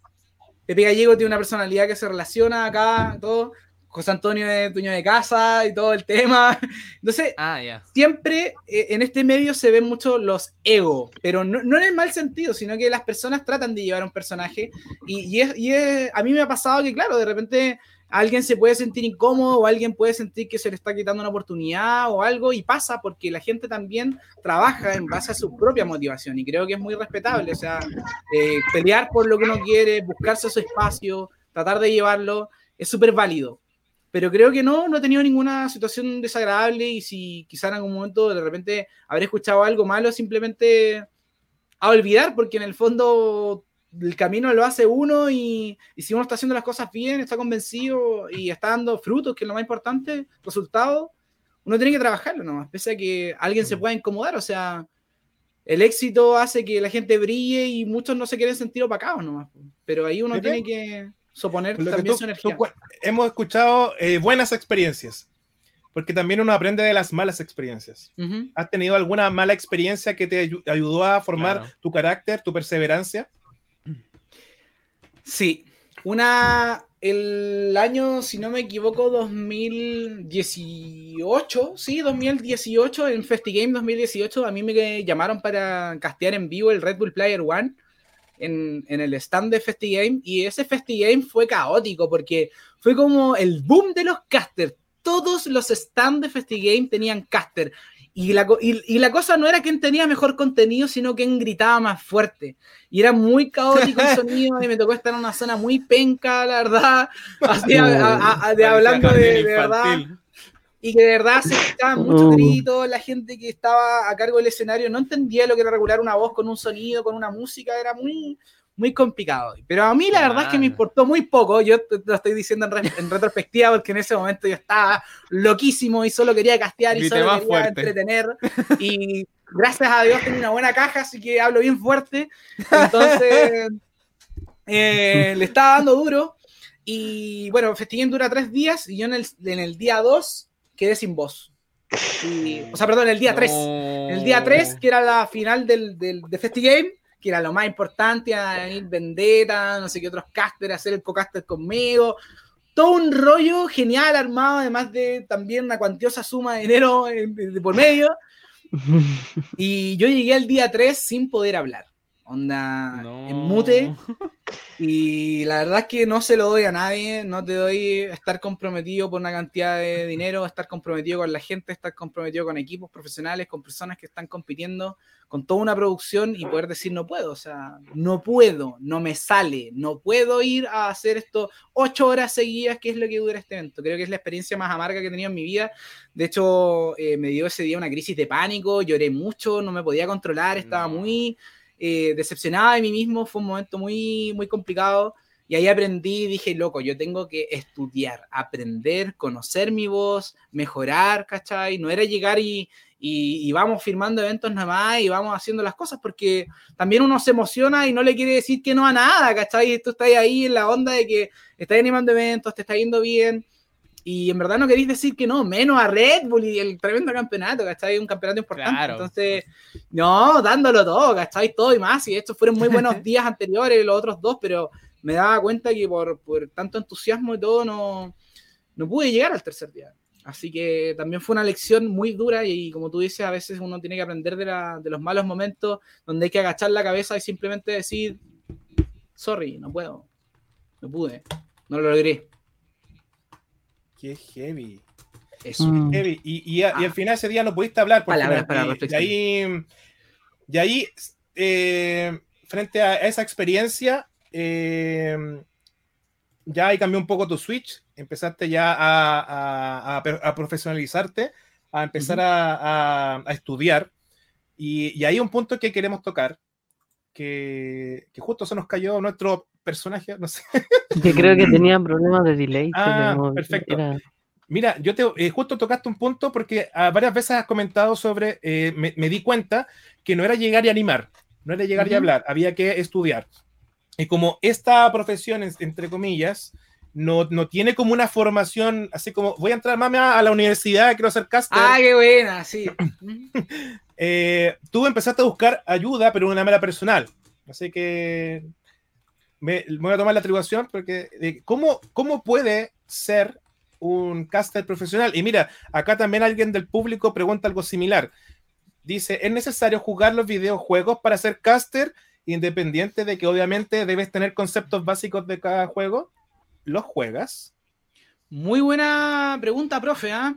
Pepe Gallego tiene una personalidad que se relaciona acá, todo. José Antonio es dueño de casa y todo el tema. [LAUGHS] Entonces, Ah, siempre eh, en este medio se ven mucho los ego, pero no, no en el mal sentido, sino que las personas tratan de llevar a un personaje y, y es, y es- a mí me ha pasado que, claro, de repente alguien se puede sentir incómodo o alguien puede sentir que se le está quitando una oportunidad o algo y pasa porque la gente también trabaja en base a su propia motivación y creo que es muy respetable, o sea, eh, pelear por lo que uno quiere, buscarse su espacio, tratar de llevarlo, es súper válido pero creo que no, no he tenido ninguna situación desagradable y si quizá en algún momento de repente habré escuchado algo malo, simplemente a olvidar, porque en el fondo el camino lo hace uno y, y si uno está haciendo las cosas bien, está convencido y está dando frutos, que es lo más importante, resultados, uno tiene que trabajarlo nomás, pese a que alguien se pueda incomodar, o sea, el éxito hace que la gente brille y muchos no se quieren sentir opacados nomás, pero ahí uno tiene que suponer Lo también tú- su tú energía. cu- hemos escuchado eh, buenas experiencias, porque también uno aprende de las malas experiencias. Ujú. ¿Has tenido alguna mala experiencia que te ayu- ayudó a formar Claro. tu carácter, tu perseverancia? Sí, una, el año, si no me equivoco, 2018, sí, 2018, en FestiGame 2018, a mí me llamaron para castear en vivo el Red Bull Player One en, en el stand de FestiGame y ese FestiGame fue caótico porque fue como el boom de los casters. Todos los stands de FestiGame tenían caster. Y la, y, y la cosa no era quién tenía mejor contenido, sino quién gritaba más fuerte. Y era muy caótico el [LAUGHS] sonido y me tocó estar en una zona muy penca, la verdad. [LAUGHS] Así, a- a- a- de, hablando de, de verdad. Y que de verdad se escuchaban muchos Oh. gritos, la gente que estaba a cargo del escenario no entendía lo que era regular una voz con un sonido, con una música, era muy, muy complicado. Pero a mí la verdad es que me importó muy poco, yo lo estoy diciendo en, re- en retrospectiva porque en ese momento yo estaba loquísimo y solo quería castear y solo quería fuerte. entretener. [LAUGHS] Y gracias a Dios tengo una buena caja, así que hablo bien fuerte. Entonces, [LAUGHS] eh, le estaba dando duro. Y bueno, Festigame dura tres días y yo en el, en el día dos quedé sin voz. Y- o sea, perdón, el día 3. El día 3, que era la final del, del, de FestiGame, que era lo más importante, a Vendetta, no sé qué otros casters, hacer el co-caster conmigo. Todo un rollo genial armado, además de también una cuantiosa suma de dinero en- de por medio. [LAUGHS] Y yo llegué al día 3 sin poder hablar. Onda en mute. Y la verdad es que no se lo doy a nadie, no te doy estar comprometido por una cantidad de dinero, estar comprometido con la gente, estar comprometido con equipos profesionales, con personas que están compitiendo, con toda una producción y poder decir no puedo, o sea, no puedo, no me sale, no puedo ir a hacer esto ocho horas seguidas, que es lo que dura este evento. Creo que es la experiencia más amarga que he tenido en mi vida. De hecho, eh, me dio ese día una crisis de pánico, lloré mucho, no me podía controlar, estaba No. Eh, decepcionada de mí mismo, fue un momento muy, muy complicado. Y ahí aprendí dije, loco, yo tengo que estudiar, aprender, conocer mi voz, mejorar, ¿cachai? No era llegar y, y, y vamos firmando eventos nada más y vamos haciendo las cosas, porque también uno se emociona y no le quiere decir que no a nada, ¿cachai? Tú estás ahí en la onda de que estás animando eventos, te está yendo bien, y en verdad no queréis decir que no, menos a Red Bull y el tremendo campeonato, ¿cachai? Un campeonato importante. Claro. Entonces, no, dándolo todo, ¿cachai? Todo y más. Y estos fueron muy buenos [LAUGHS] días anteriores, los otros dos, pero me daba cuenta que por, por tanto entusiasmo y todo, no, no pude llegar al tercer día. Así que también fue una lección muy dura y, como tú dices, a veces uno tiene que aprender de, la- de los malos momentos donde hay que agachar la cabeza y simplemente decir, sorry, no puedo, no pude, no lo logré. Qué heavy. Eso. Mm. heavy. Y, y, a- y al final ese día no pudiste hablar. Palabras final, para y- ahí, y ahí eh, frente a esa experiencia, eh, ya ahí cambió un poco tu switch. Empezaste ya a, a- a per- a profesionalizarte, a empezar Ujú. a, a- a estudiar. Y, y ahí un punto que queremos tocar, que, que justo se nos cayó nuestro personaje, no sé. Que creo que tenía problemas de delay. Ah, perfecto. era- Mira, yo te eh, justo tocaste un punto porque a varias veces has comentado sobre, eh, me, me di cuenta que no era llegar y animar, no era llegar y Ujú. hablar, había que estudiar. Y como esta profesión, en- entre comillas, no, no tiene como una formación, así como voy a entrar mami a la universidad, quiero ser caster. Ah, qué buena, sí. [LAUGHS] eh, tú empezaste a buscar ayuda, pero de una manera personal. Así que me, voy a tomar la atribución porque ¿cómo, ¿cómo puede ser un caster profesional? Y mira, acá también alguien del público pregunta algo similar. Dice, ¿es necesario jugar los videojuegos para ser caster? Independiente de que obviamente debes tener conceptos básicos de cada juego. ¿Los juegas? Muy buena pregunta, profe. ¿ah?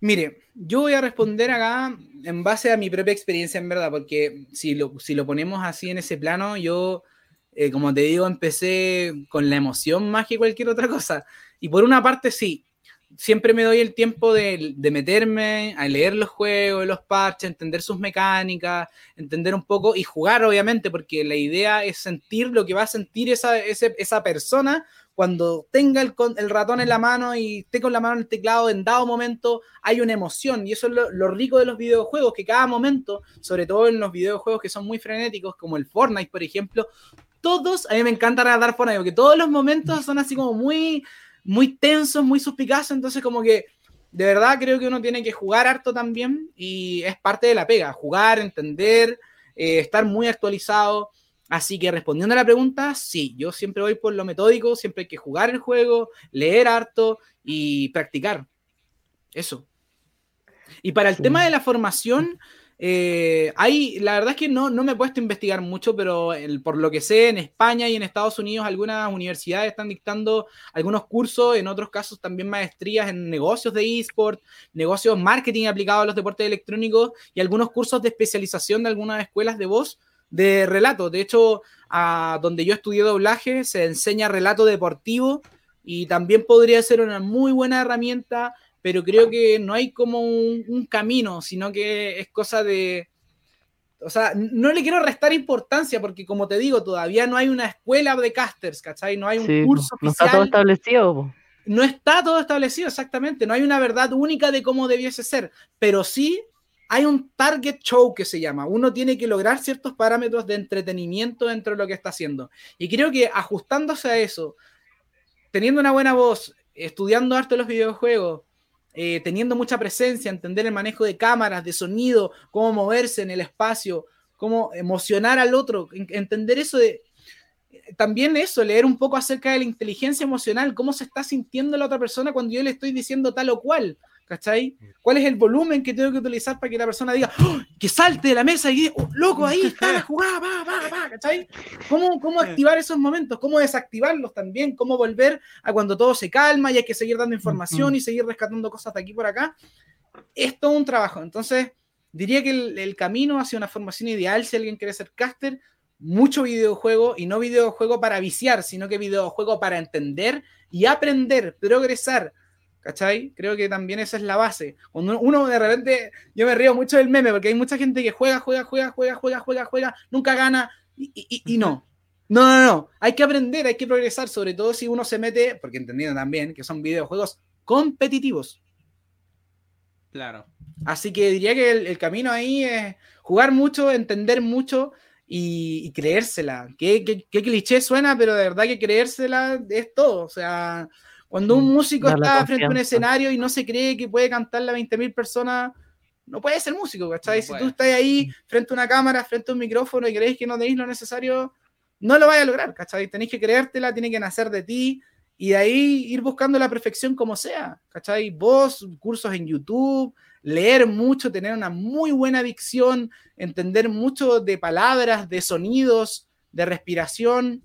Mire, yo voy a responder acá en base a mi propia experiencia, en verdad, porque si lo, si lo ponemos así en ese plano, yo, eh, como te digo, empecé con la emoción más que cualquier otra cosa. Y por una parte, sí, siempre me doy el tiempo de, meterme a leer los juegos, los parches, entender sus mecánicas, entender un poco y jugar, obviamente, porque la idea es sentir lo que va a sentir esa, esa persona cuando tenga el, el ratón en la mano y esté con la mano en el teclado, en dado momento hay una emoción. Y eso es lo, lo rico de los videojuegos, que cada momento, sobre todo en los videojuegos que son muy frenéticos, como el Fortnite, por ejemplo, todos, a mí me encanta dar Fortnite, porque todos los momentos son así como muy, muy tensos, muy suspicaces, entonces como que de verdad creo que uno tiene que jugar harto también y es parte de la pega, jugar, entender, eh, estar muy actualizado. Así que respondiendo a la pregunta, sí, yo siempre voy por lo metódico, siempre hay que jugar el juego, leer harto y practicar. Eso. Y para el Sí. tema de la formación, [LAUGHS] eh, hay, la verdad es que no, no me he puesto a investigar mucho, pero por lo que sé, en España y en Estados Unidos algunas universidades están dictando algunos cursos, en otros casos también maestrías en negocios de eSport, negocios marketing aplicado a los deportes electrónicos y algunos cursos de especialización de algunas escuelas de voz de relato. De hecho, a donde yo estudié doblaje se enseña relato deportivo y también podría ser una muy buena herramienta, pero creo que no hay como un, un camino, sino que es cosa de... O sea, no le quiero restar importancia porque, como te digo, todavía no hay una escuela de casters, ¿cachai? No hay un Sí, curso no está todo oficial establecido. no está todo establecido exactamente, no hay una verdad única de cómo debiese ser, pero sí hay un target show que se llama. Uno tiene que lograr ciertos parámetros de entretenimiento dentro de lo que está haciendo. Y creo que ajustándose a eso, teniendo una buena voz, estudiando harto los videojuegos, eh, teniendo mucha presencia, entender el manejo de cámaras, de sonido, cómo moverse en el espacio, cómo emocionar al otro, en- entender eso de, también eso, leer un poco acerca de la inteligencia emocional, cómo se está sintiendo la otra persona cuando yo le estoy diciendo tal o cual, ¿cachai? ¿Cuál es el volumen que tengo que utilizar para que la persona diga, ¡Oh! que salte de la mesa y diga, "Oh, loco, ahí está la jugada, va, va, va, ¿cachai? ¿Cómo, ¿Cómo activar esos momentos? ¿Cómo desactivarlos también? ¿Cómo volver a cuando todo se calma y hay que seguir dando información y seguir rescatando cosas de aquí por acá? Es todo un trabajo. Entonces, diría que el, el camino hacia una formación ideal, si alguien quiere ser caster, mucho videojuego y no videojuego para viciar, sino que videojuego para entender y aprender, progresar. ¿Cachai? Creo que también esa es la base. Cuando uno de repente, yo me río mucho del meme, porque hay mucha gente que juega, juega, juega, juega, juega, juega, juega, nunca gana y, y- y no. No, no, no. Hay que aprender, hay que progresar, sobre todo si uno se mete, porque entendiendo también que son videojuegos competitivos. Claro. Así que diría que el, el camino ahí es jugar mucho, entender mucho y, y creérsela. Qué, qué- qué cliché suena, pero de verdad que creérsela es todo. O sea, cuando un Sí, músico darle está frente a un escenario y no se cree que puede cantarle a 20.000 personas, no puede ser músico, ¿cachai? No si puede. tú estás ahí frente a una cámara, frente a un micrófono y creéis que no tenéis lo necesario, no lo vais a lograr, ¿cachai? Tenéis que creértela, tiene que nacer de ti y de ahí ir buscando la perfección como sea, ¿cachai? Vos, cursos en YouTube, leer mucho, tener una muy buena dicción, entender mucho de palabras, de sonidos, de respiración.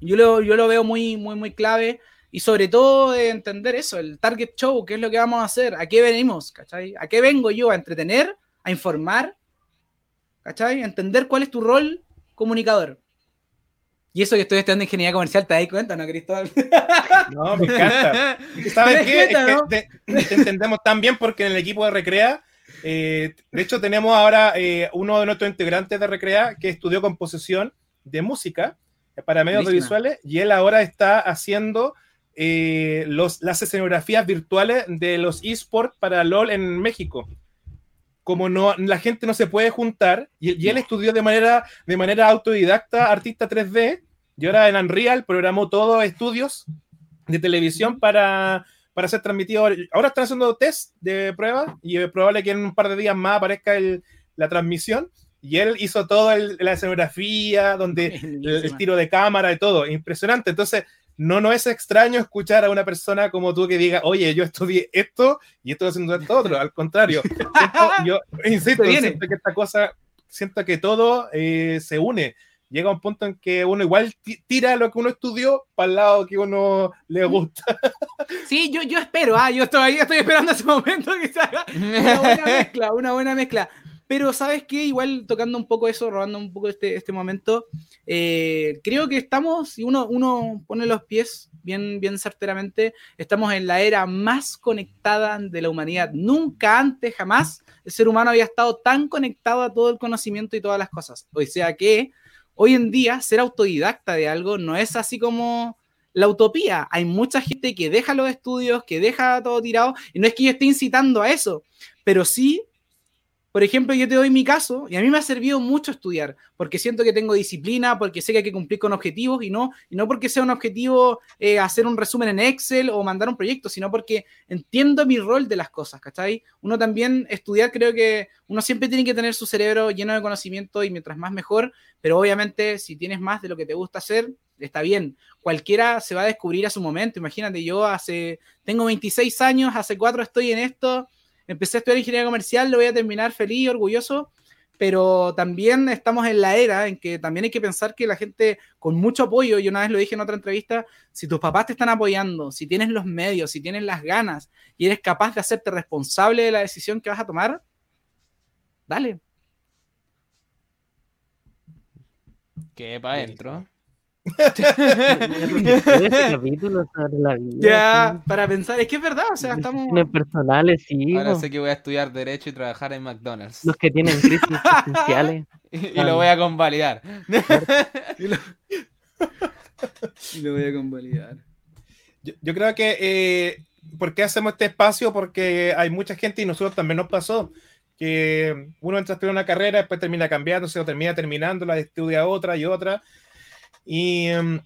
Yo lo, yo lo veo muy, muy, muy clave. Y sobre todo de entender eso, el target show, qué es lo que vamos a hacer, a qué venimos, ¿cachai? ¿A qué vengo yo? ¿A entretener? ¿A informar? ¿Cachai? Entender cuál es tu rol comunicador. Y eso que estoy estudiando ingeniería comercial, ¿te das cuenta, no, Cristóbal? [LAUGHS] No, me encanta. ¿Sabes qué? Te, te entendemos tan bien porque en el equipo de Recrea, eh, de hecho tenemos ahora eh, uno de nuestros integrantes de Recrea que estudió composición de música para medios Buenísima. audiovisuales y él ahora está haciendo eh, los, las escenografías virtuales de los esports para LOL en México. Como no, la gente no se puede juntar, y, y él estudió de manera, de manera autodidacta artista 3D, y ahora en Unreal programó todos estudios de televisión para, para ser transmitido. Ahora están haciendo test de prueba y es probable que en un par de días más aparezca el- la transmisión. Y él hizo toda la escenografía, donde [LAUGHS] el, el tiro de cámara y todo. Impresionante. Entonces, no, no es extraño escuchar a una persona como tú que diga, oye, yo estudié esto y estoy haciendo esto otro. Al contrario, siento- yo [LAUGHS] insisto, siento que esta cosa, siento que todo eh, se une. Llega un punto en que uno igual ti- tira lo que uno estudió para el lado que uno le gusta. Sí, yo, yo espero, ah, yo todavía estoy esperando ese momento que se haga una buena [LAUGHS] mezcla, una buena mezcla. Pero, ¿sabes qué? Igual tocando un poco eso, robando un poco este, este momento, eh, creo que estamos, si uno, uno pone los pies bien, bien certeramente, estamos en la era más conectada de la humanidad. Nunca antes, jamás, el ser humano había estado tan conectado a todo el conocimiento y todas las cosas. O sea que hoy en día ser autodidacta de algo no es así como la utopía. Hay mucha gente que deja los estudios, que deja todo tirado, y no es que yo esté incitando a eso, pero sí, por ejemplo, yo te doy mi caso, y a mí me ha servido mucho estudiar, porque siento que tengo disciplina, porque sé que hay que cumplir con objetivos, y no, y no porque sea un objetivo eh, hacer un resumen en Excel o mandar un proyecto, sino porque entiendo mi rol de las cosas, ¿cachai? Uno también, estudiar, creo que uno siempre tiene que tener su cerebro lleno de conocimiento, y mientras más mejor, pero obviamente si tienes más de lo que te gusta hacer, está bien. Cualquiera se va a descubrir a su momento. Imagínate, yo hace, tengo 26 años, hace cuatro estoy en esto, empecé a estudiar ingeniería comercial, lo voy a terminar feliz, orgulloso, pero también estamos en la era en que también hay que pensar que la gente con mucho apoyo, yo una vez lo dije en otra entrevista, si tus papás te están apoyando, si tienes los medios, si tienes las ganas y eres capaz de hacerte responsable de la decisión que vas a tomar, dale. Que para adentro. [LAUGHS] Ese capítulo sobre la vida. Ya, para pensar, es que es verdad, o sea, estamos... Personales, sí. Ahora sé que voy a estudiar Derecho y trabajar en McDonald's. Los que tienen crisis [LAUGHS] existenciales. Y lo voy a convalidar. [LAUGHS] Y lo voy a convalidar. Yo, yo creo que, eh, ¿por qué hacemos este espacio? Porque hay mucha gente y nosotros también nos pasó que uno entra a estudiar una carrera, después termina cambiándose o termina terminándola, estudia otra y otra. Y, em,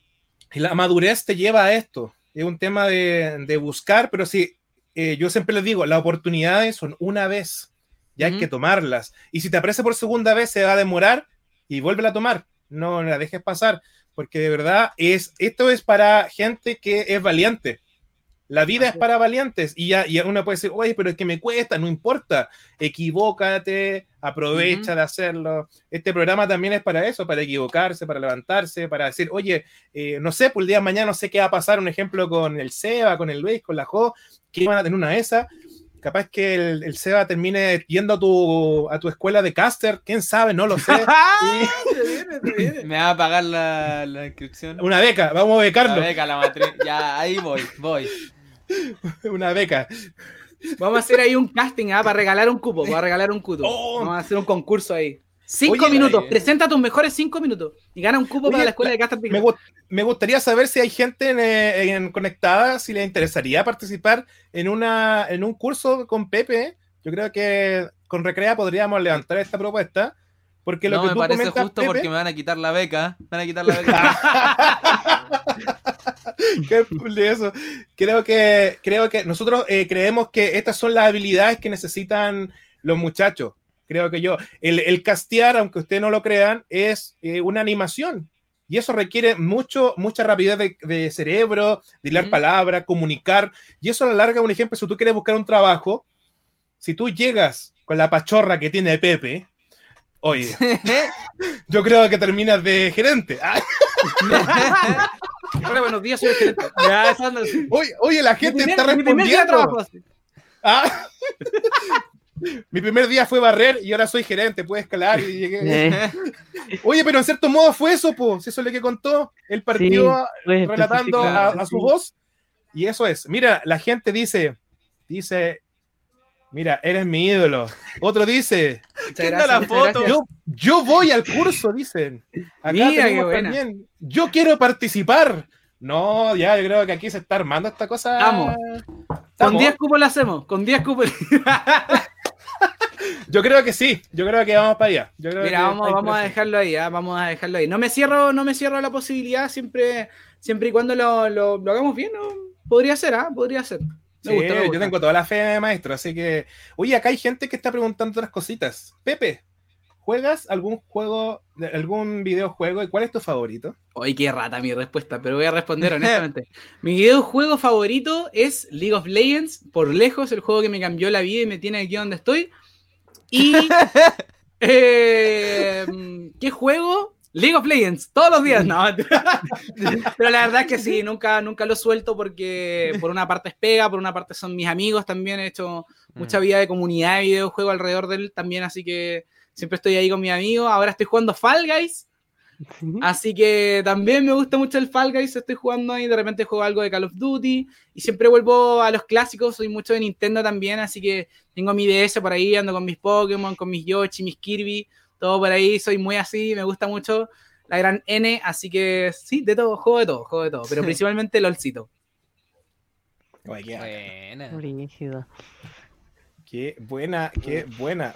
y la madurez te lleva a esto. Es un tema de, de buscar, pero sí, eh, yo siempre les digo, las oportunidades son una vez y hay que tomarlas. Y si te aparece por segunda vez, se va a demorar y vuelve a tomar. No la dejes pasar, porque de verdad es, esto es para gente que es valiente. La vida es para valientes y ya y uno puede decir, oye, pero es que me cuesta, no importa, equivócate, aprovecha de hacerlo. Este programa también es para eso, para equivocarse, para levantarse, para decir, oye, eh, no sé, por el día de mañana no sé qué va a pasar, un ejemplo con el Seba, con el Luis, con la Jo, que van a tener una de esas. Capaz que el, el Seba termine yendo a tu, a tu escuela de caster, quién sabe, no lo sé. [LAUGHS] Viene. [LAUGHS] ¿Me va a pagar la, la inscripción? Una beca, vamos a La becarlo, beca, la matriz. Ya, ahí voy, voy. [LAUGHS] una beca. Vamos a hacer ahí un casting ¿ah? para regalar un cupo, para regalar un cupo. Oh. Vamos a hacer un concurso ahí. Cinco Oye, minutos, eh. presenta tus mejores cinco minutos y gana un cupo Oye, para la escuela de Caster Me, gu- me gustaría saber si hay gente en, eh, en conectada, si les interesaría participar en, una, en un curso con Pepe. Yo creo que con Recrea podríamos levantar esta propuesta. Porque lo no que me tú parece comentas, justo Pepe, porque me van a quitar la beca. Me van a quitar la beca. [LAUGHS] [LAUGHS] [LAUGHS] qué eso. Creo que, creo que nosotros eh, creemos que estas son las habilidades que necesitan los muchachos. Creo que yo, el, el castear, aunque ustedes no lo crean, es eh, una animación. Y eso requiere mucho, mucha rapidez de, de cerebro, de hilar Ujú. palabras, comunicar. Y eso a la larga, un ejemplo, si tú quieres buscar un trabajo, si tú llegas con la pachorra que tiene Pepe, oye, [LAUGHS] yo creo que terminas de gerente. [LAUGHS] Hola, buenos días, soy el gerente. Ya, eso anda así. oye, oye, la gente Mi está primer- mi primer día de respondiendo. trabajo así. Ah. [LAUGHS] Mi primer día fue barrer y ahora soy gerente, puede escalar y llegué. [LAUGHS] Eh, [LAUGHS] Oye, pero en cierto modo fue eso, pues, eso es lo que contó. Él partió pues, relatando a, especificar, a su sí. voz y eso es. Mira, la gente dice, dice, mira, eres mi ídolo. Otro dice, Muchas ¿Quién da la foto? yo, yo voy al curso, dicen. Acá Mira, qué buena. también, yo quiero participar. No, ya, yo creo que aquí se está armando esta cosa. Vamos. Con 10 cupos lo hacemos, con 10 cupos. [LAUGHS] Yo creo que sí, yo creo que vamos para allá. Yo creo Mira, que vamos, a dejarlo ahí, ¿ah? vamos a dejarlo ahí. No me cierro, no me cierro la posibilidad, siempre, siempre y cuando lo, lo- lo hagamos bien, ¿no? podría ser, ¿ah? Podría ser. Me Sí, gusta, me yo tengo toda la fe, maestro, así que... Oye, acá hay gente que está preguntando otras cositas. Pepe, ¿juegas algún juego, algún videojuego y cuál es tu favorito? Ay, qué rata mi respuesta, pero voy a responder honestamente. [LAUGHS] mi videojuego favorito es League of Legends, por lejos, el juego que me cambió la vida y me tiene aquí donde estoy. Y. [LAUGHS] eh, ¿Qué juego? League of Legends, todos los días, no. [LAUGHS] Pero la verdad es que sí, nunca, nunca lo suelto porque por una parte es pega, por una parte son mis amigos también, he hecho mucha vida de comunidad de videojuego alrededor de él también, así que siempre estoy ahí con mis amigos. Ahora estoy jugando Fall Guys, Así que también me gusta mucho el Fall Guys, estoy jugando ahí, de repente juego algo de Call of Duty y siempre vuelvo a los clásicos, soy mucho de Nintendo también, así que tengo mi DS por ahí, ando con mis Pokémon, con mis Yoshi, mis Kirby, todo por ahí, soy muy así, me gusta mucho la gran N, así que sí, de todo, juego de todo, juego de todo, pero [LAUGHS] principalmente LOLcito. Buena. Qué buena, qué buena.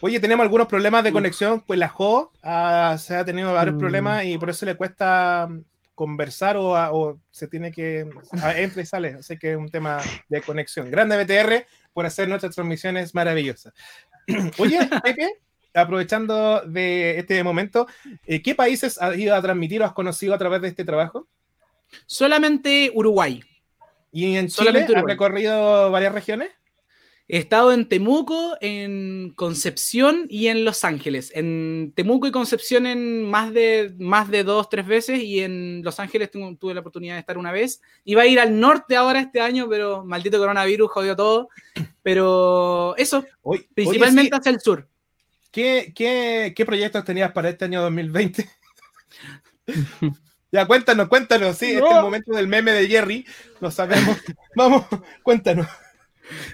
Oye, tenemos algunos problemas de conexión, pues la Jo ah, se ha tenido varios Mm. problemas y por eso le cuesta mm, conversar o, a- o se tiene que a- entra y sale, así que es un tema de conexión. Grande BTR por hacer nuestras transmisiones maravillosas. [CLEARS THROAT] Oye, Pepe, aprovechando de este momento, eh, ¿qué países has ido a transmitir o has conocido a través de este trabajo? Solamente Uruguay. ¿Y en Chile has recorrido varias regiones? He estado en Temuco, en Concepción y en Los Ángeles. En Temuco y Concepción en más de, más de dos, tres veces y en Los Ángeles tengo- tuve la oportunidad de estar una vez. Iba a ir al norte ahora este año, pero maldito coronavirus jodió todo. Pero eso, Oye, principalmente hacia el sur. ¿qué, qué, qué proyectos tenías para este año 2020? [LAUGHS] ya, cuéntanos, cuéntanos. Sí, este es el momento del meme de Jerry. Lo sabemos. Vamos, cuéntanos.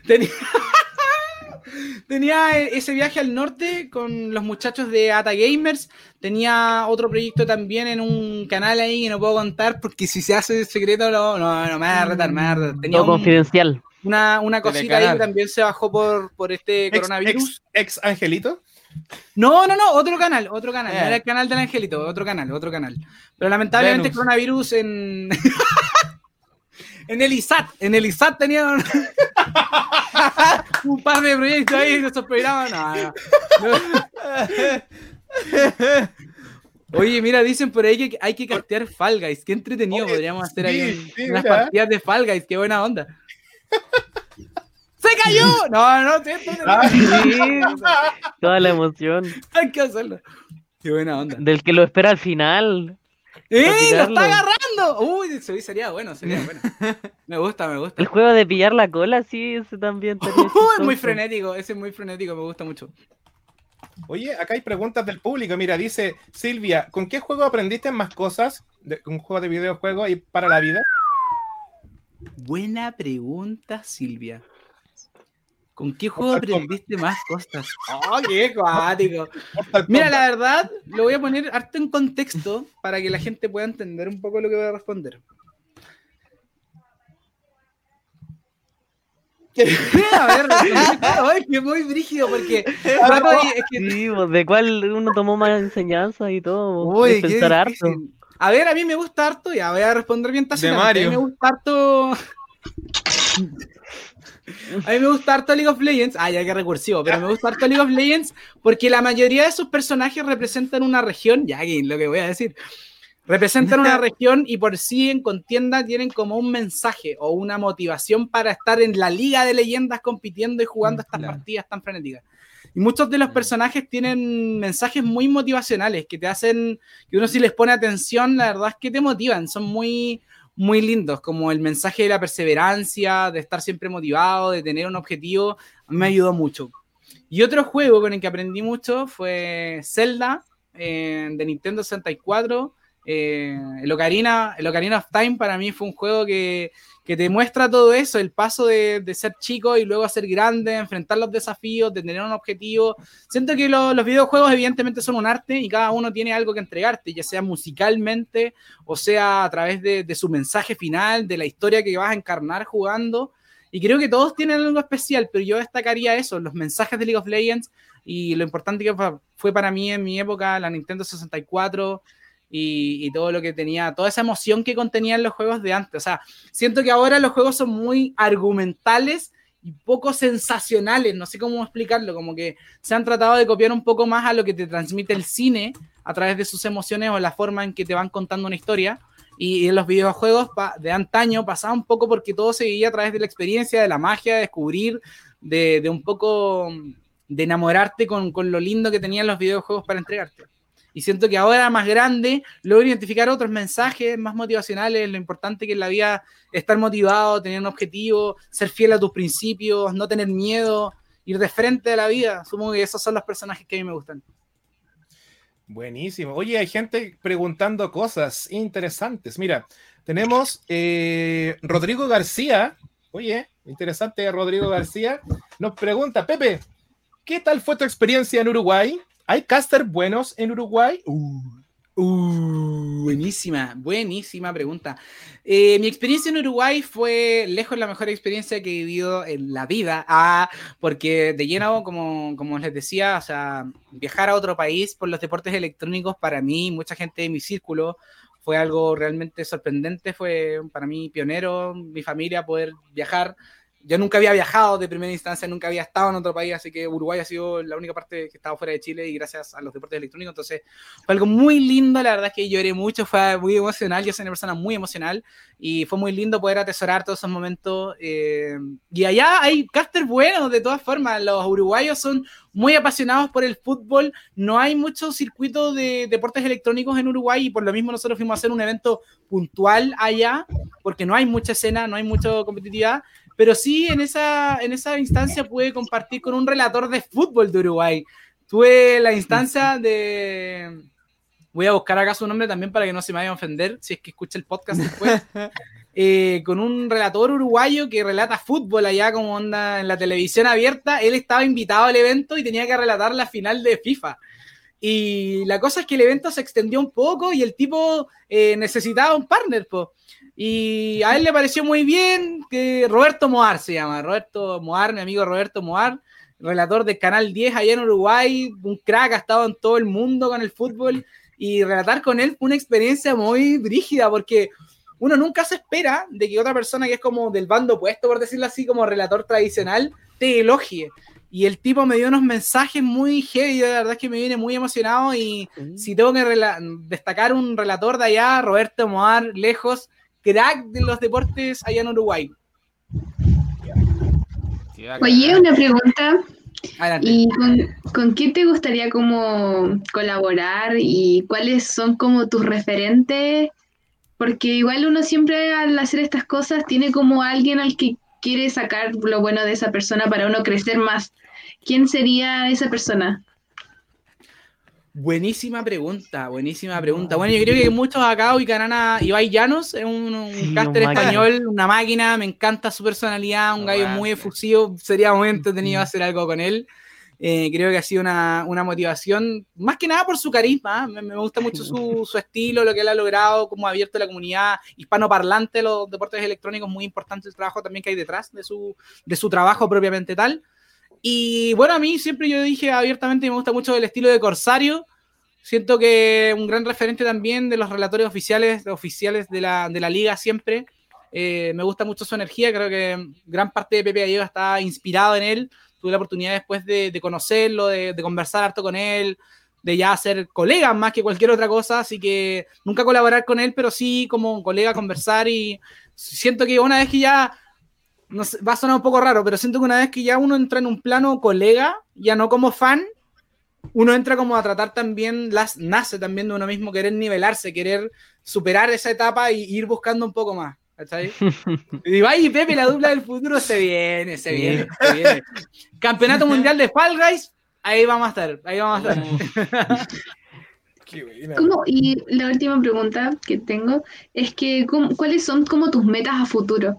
Tenía, [LAUGHS] tenía ese viaje al norte con los muchachos de Ata Gamers. Tenía otro proyecto también en un canal ahí que no puedo contar porque si se hace secreto no, no, no me va a retar, me va a retar. Tenía Todo un- confidencial. una, una cosita ahí que también se bajó por, por este Ex, coronavirus. ex, ex Angelito. No, no, no, otro canal, otro canal. No Eh. era el canal del Angelito, otro canal, otro canal. Pero lamentablemente Venus. coronavirus en. [LAUGHS] en el ISAT, en el ISAT tenían un [LAUGHS] par de proyectos ahí en esos programas. No, no. No. Oye, mira, dicen por ahí que hay que castear Fall Guys. Qué entretenido Oye, podríamos hacer ahí sí, un- sí, unas mira. partidas de Fall Guys. Qué buena onda. ¡Se cayó! No, no, estoy- Ah, Sí, toda la emoción. hay que hacerlo. Qué buena onda. Del que lo espera al final. ¡Eh! ¡Lo está agarrando! Uy, sería bueno, sería bueno. [LAUGHS] Me gusta, me gusta. El juego de pillar la cola, sí, ese también. [LAUGHS] Uh, es muy frenético, ese es muy frenético, me gusta mucho. Oye, acá hay preguntas del público. Mira, dice Silvia, ¿con qué juego aprendiste más cosas? De, un juego de videojuego y para la vida. Buena pregunta, Silvia. ¿Con qué juego Mortal Kombat. aprendiste más cosas? ¡Oh, qué cuático! Mira, la verdad, lo voy a poner harto en contexto para que la gente pueda entender un poco lo que voy a responder. [LAUGHS] a ver, ay, que muy brígido porque [LAUGHS] de- es que- Sí, pues, de cuál uno tomó más enseñanza y todo. Uy, es qué pensar harto. A ver, a mí me gusta harto, ya voy a responder bien tácitamente. Mario. A mí me gusta harto. A mí me gusta harto League of Legends. Ah, ya que recursivo, pero me gusta harto League of Legends porque la mayoría de sus personajes representan una región, ya que lo que voy a decir, representan una [LAUGHS] región y por sí en contienda tienen como un mensaje o una motivación para estar en la liga de leyendas compitiendo y jugando estas Claro. partidas tan frenéticas. Y muchos de los personajes tienen mensajes muy motivacionales que te hacen que uno si les pone atención, la verdad es que te motivan, son muy muy lindos, como el mensaje de la perseverancia, de estar siempre motivado, de tener un objetivo, me ayudó mucho. Y otro juego con el que aprendí mucho fue Zelda eh, de Nintendo 64, Eh, el, Ocarina, of Time para mí fue un juego que, que te muestra todo eso, el paso de, ser chico y luego ser grande, enfrentar los desafíos, de tener un objetivo. Siento que lo, los videojuegos evidentemente son un arte y cada uno tiene algo que entregarte, ya sea musicalmente o sea a través de, de su mensaje final, de la historia que vas a encarnar jugando. Y creo que todos tienen algo especial, pero yo destacaría eso, los mensajes de League of Legends y lo importante que fue para mí en mi época, la Nintendo 64, y, todo lo que tenía, toda esa emoción que contenían los juegos de antes. O sea, siento que ahora los juegos son muy argumentales y poco sensacionales, no sé cómo explicarlo, como que se han tratado de copiar un poco más a lo que te transmite el cine a través de sus emociones o la forma en que te van contando una historia. Y en los videojuegos de antaño pasaba un poco porque todo se vivía a través de la experiencia, de la magia, de descubrir, de, de un poco de enamorarte con, con, lo lindo que tenían los videojuegos para entregarte. Y siento que ahora más grande logro identificar otros mensajes más motivacionales, lo importante que en la vida estar motivado, tener un objetivo, ser fiel a tus principios, no tener miedo, ir de frente a la vida. Supongo que esos son los personajes que a mí me gustan. Buenísimo. Oye, hay gente preguntando cosas interesantes. Mira, tenemos eh, Rodrigo García. Oye, interesante Rodrigo García. Nos pregunta, Pepe, ¿qué tal fue tu experiencia en Uruguay? ¿Hay caster buenos en Uruguay? Uh, uh, buenísima, buenísima pregunta. Eh, mi experiencia en Uruguay fue lejos la mejor experiencia que he vivido en la vida, ah, porque de lleno, como, como les decía, o sea, viajar a otro país por los deportes electrónicos para mí, mucha gente de mi círculo, fue algo realmente sorprendente, fue para mí pionero, mi familia poder viajar yo nunca había viajado de primera instancia, nunca había estado en otro país, así que Uruguay ha sido la única parte que estaba fuera de Chile y gracias a los deportes electrónicos, entonces fue algo muy lindo, la verdad es que lloré mucho, fue muy emocional, yo soy una persona muy emocional y fue muy lindo poder atesorar todos esos momentos. Eh, y allá hay casters buenos, de todas formas, los uruguayos son muy apasionados por el fútbol, no hay mucho circuito de deportes electrónicos en Uruguay y por lo mismo nosotros fuimos a hacer un evento puntual allá, porque no hay mucha escena, no hay mucha competitividad pero sí en esa, en esa instancia pude compartir con un relator de fútbol de Uruguay. Tuve la instancia de... Voy a buscar acá su nombre también para que no se me vaya a ofender si es que escucha el podcast después. [LAUGHS] eh, con un relator uruguayo que relata fútbol allá como onda en la televisión abierta. Él estaba invitado al evento y tenía que relatar la final de FIFA. Y la cosa es que el evento se extendió un poco y el tipo eh, necesitaba un partner, pues. Y a él le pareció muy bien que Roberto Moar se llama, Roberto Moar, mi amigo Roberto Moar, relator de Canal 10 allá en Uruguay, un crack, ha estado en todo el mundo con el fútbol y relatar con él fue una experiencia muy brígida porque uno nunca se espera de que otra persona que es como del bando opuesto, por decirlo así, como relator tradicional, te elogie. Y el tipo me dio unos mensajes muy heavy, de verdad que me viene muy emocionado y si tengo que destacar un relator de allá, Roberto Moar, lejos, crack de los deportes allá en Uruguay. Oye, una pregunta. Adelante. ¿Y con, con qué te gustaría como colaborar y cuáles son como tus referentes? Porque igual uno siempre al hacer estas cosas tiene como alguien al que quiere sacar lo bueno de esa persona para uno crecer más. ¿Quién sería esa persona? Buenísima pregunta, buenísima pregunta. Bueno, yo creo que muchos acá ubicarán a Ibai Llanos, es un, un sí, caster español, una máquina, me encanta su personalidad, un gallo muy efusivo, sería muy entretenido hacer algo con él. Eh, creo que ha sido una, una, motivación, más que nada por su carisma, me, me gusta mucho su, [LAUGHS] su, estilo, lo que él ha logrado, cómo ha abierto la comunidad hispanoparlante, los deportes electrónicos, muy importante el trabajo también que hay detrás de su, de su trabajo propiamente tal. Y bueno, a mí siempre yo dije abiertamente, me gusta mucho el estilo de Corsario. Siento que un gran referente también de los relatores oficiales, oficiales de la, de la liga siempre. Eh, me gusta mucho su energía, creo que gran parte de Pepe Gallego está inspirado en él. Tuve la oportunidad después de, de conocerlo, de, de, conversar harto con él, de ya ser colega más que cualquier otra cosa, así que nunca colaborar con él, pero sí como colega conversar y siento que una vez que ya no sé, va a sonar un poco raro, pero siento que una vez que ya uno entra en un plano colega, ya no como fan, uno entra como a tratar también, las nace también de uno mismo, querer nivelarse, querer superar esa etapa y ir buscando un poco más. ¿Cachai? [LAUGHS] Y Ibai y Pepe, la dupla del futuro, se viene, se viene, se viene. Campeonato Mundial de Fall Guys, ahí vamos a estar, ahí vamos a estar. [LAUGHS] Qué buena. ¿Cómo- y la última pregunta que tengo es que ¿cómo- ¿cuáles son como tus metas a futuro?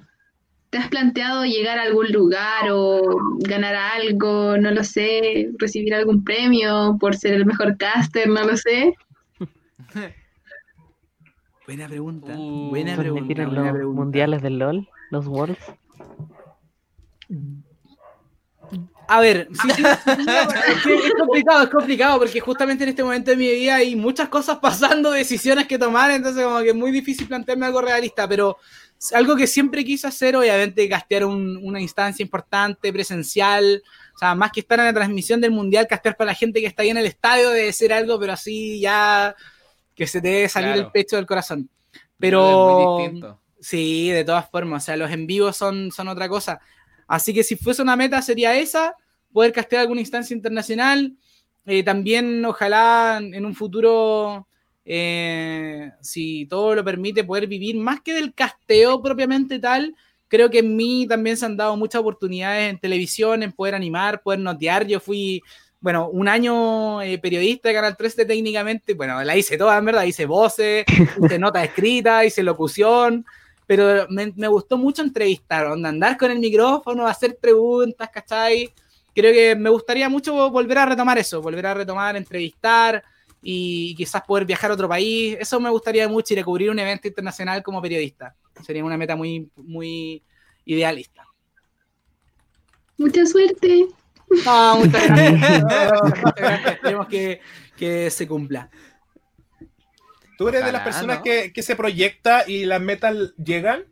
¿Te has planteado llegar a algún lugar o ganar algo, no lo sé, recibir algún premio por ser el mejor caster, no lo sé? [LAUGHS] Buena pregunta. Uh, buena pregunta. en buena los pregunta. mundiales del LOL, los Worlds. A ver, sí, sí, [LAUGHS] sí, es, que es complicado, es complicado, porque justamente en este momento de mi vida hay muchas cosas pasando, decisiones que tomar, entonces como que es muy difícil plantearme algo realista, pero algo que siempre quise hacer, obviamente, castear un- una instancia importante, presencial, o sea, más que estar en la transmisión del mundial, castear para la gente que está ahí en el estadio debe ser algo, pero así ya que se te debe salir Claro. el pecho del corazón. Es Pero muy. Sí, de todas formas, o sea, los en vivo son, son otra cosa. Así que si fuese una meta sería esa, poder castear alguna instancia internacional. Eh, también ojalá en un futuro, eh, si todo lo permite, poder vivir más que del casteo propiamente tal. Creo que en mí también se han dado muchas oportunidades en televisión, en poder animar, poder notear. Yo fui, bueno, un año eh, periodista de Canal 13 técnicamente, bueno, la hice toda, en verdad, hice voces, [LAUGHS] hice notas escritas, hice locución, pero me, me gustó mucho entrevistar, andar con el micrófono, hacer preguntas, ¿cachai? Creo que me gustaría mucho volver a retomar eso, volver a retomar, entrevistar y quizás poder viajar a otro país. Eso me gustaría mucho ir a cubrir un evento internacional como periodista. Sería una meta muy, muy idealista. Mucha suerte. No, muchas gracias. [LAUGHS] Muchas gracias. Esperemos que, que se cumpla. ¿Tú eres de las personas ¿no? que, que se proyecta y las metas llegan?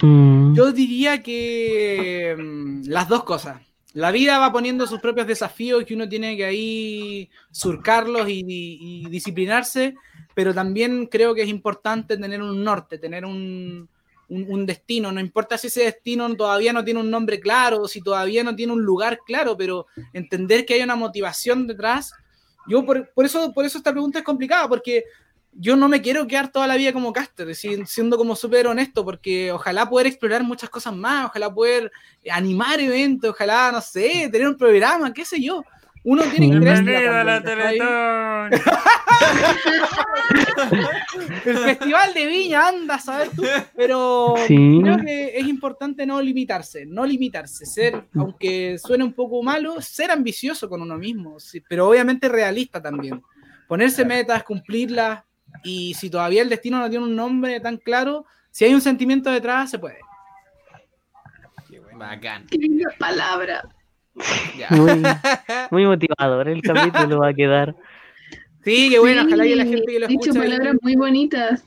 Mm, Yo diría que mm, las dos cosas. La vida va poniendo sus propios desafíos que uno tiene que ahí surcarlos y, disciplinarse, pero también creo que es importante tener un norte, tener un, destino. No importa si ese destino todavía no tiene un nombre claro, si todavía no tiene un lugar claro, pero entender que hay una motivación detrás. Yo por eso, por eso esta pregunta es complicada, porque yo no me quiero quedar toda la vida como caster, si- siendo como súper honesto, porque ojalá poder explorar muchas cosas más, ojalá poder animar eventos, ojalá, no sé, tener un programa, qué sé yo. Uno tiene interés en la también, ¿cachai? El festival de Viña, anda, ¿sabes tú? Pero Sí. creo que es importante no limitarse, no limitarse, ser, aunque suene un poco malo, ser ambicioso con uno mismo, sí, pero obviamente realista también. Ponerse metas, cumplirlas, y si todavía el destino no tiene un nombre tan claro, si hay un sentimiento detrás, se puede. Bacán. Qué linda palabra. Ya. muy, [LAUGHS] muy motivador el capítulo va a quedar. Sí, qué bueno, Sí, ojalá que la gente que lo dicho escucha palabras muy bonitas,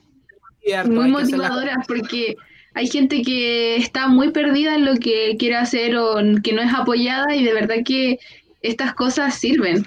muy motivadoras, porque hay gente que está muy perdida en lo que quiere hacer o que no es apoyada y de verdad que estas cosas sirven.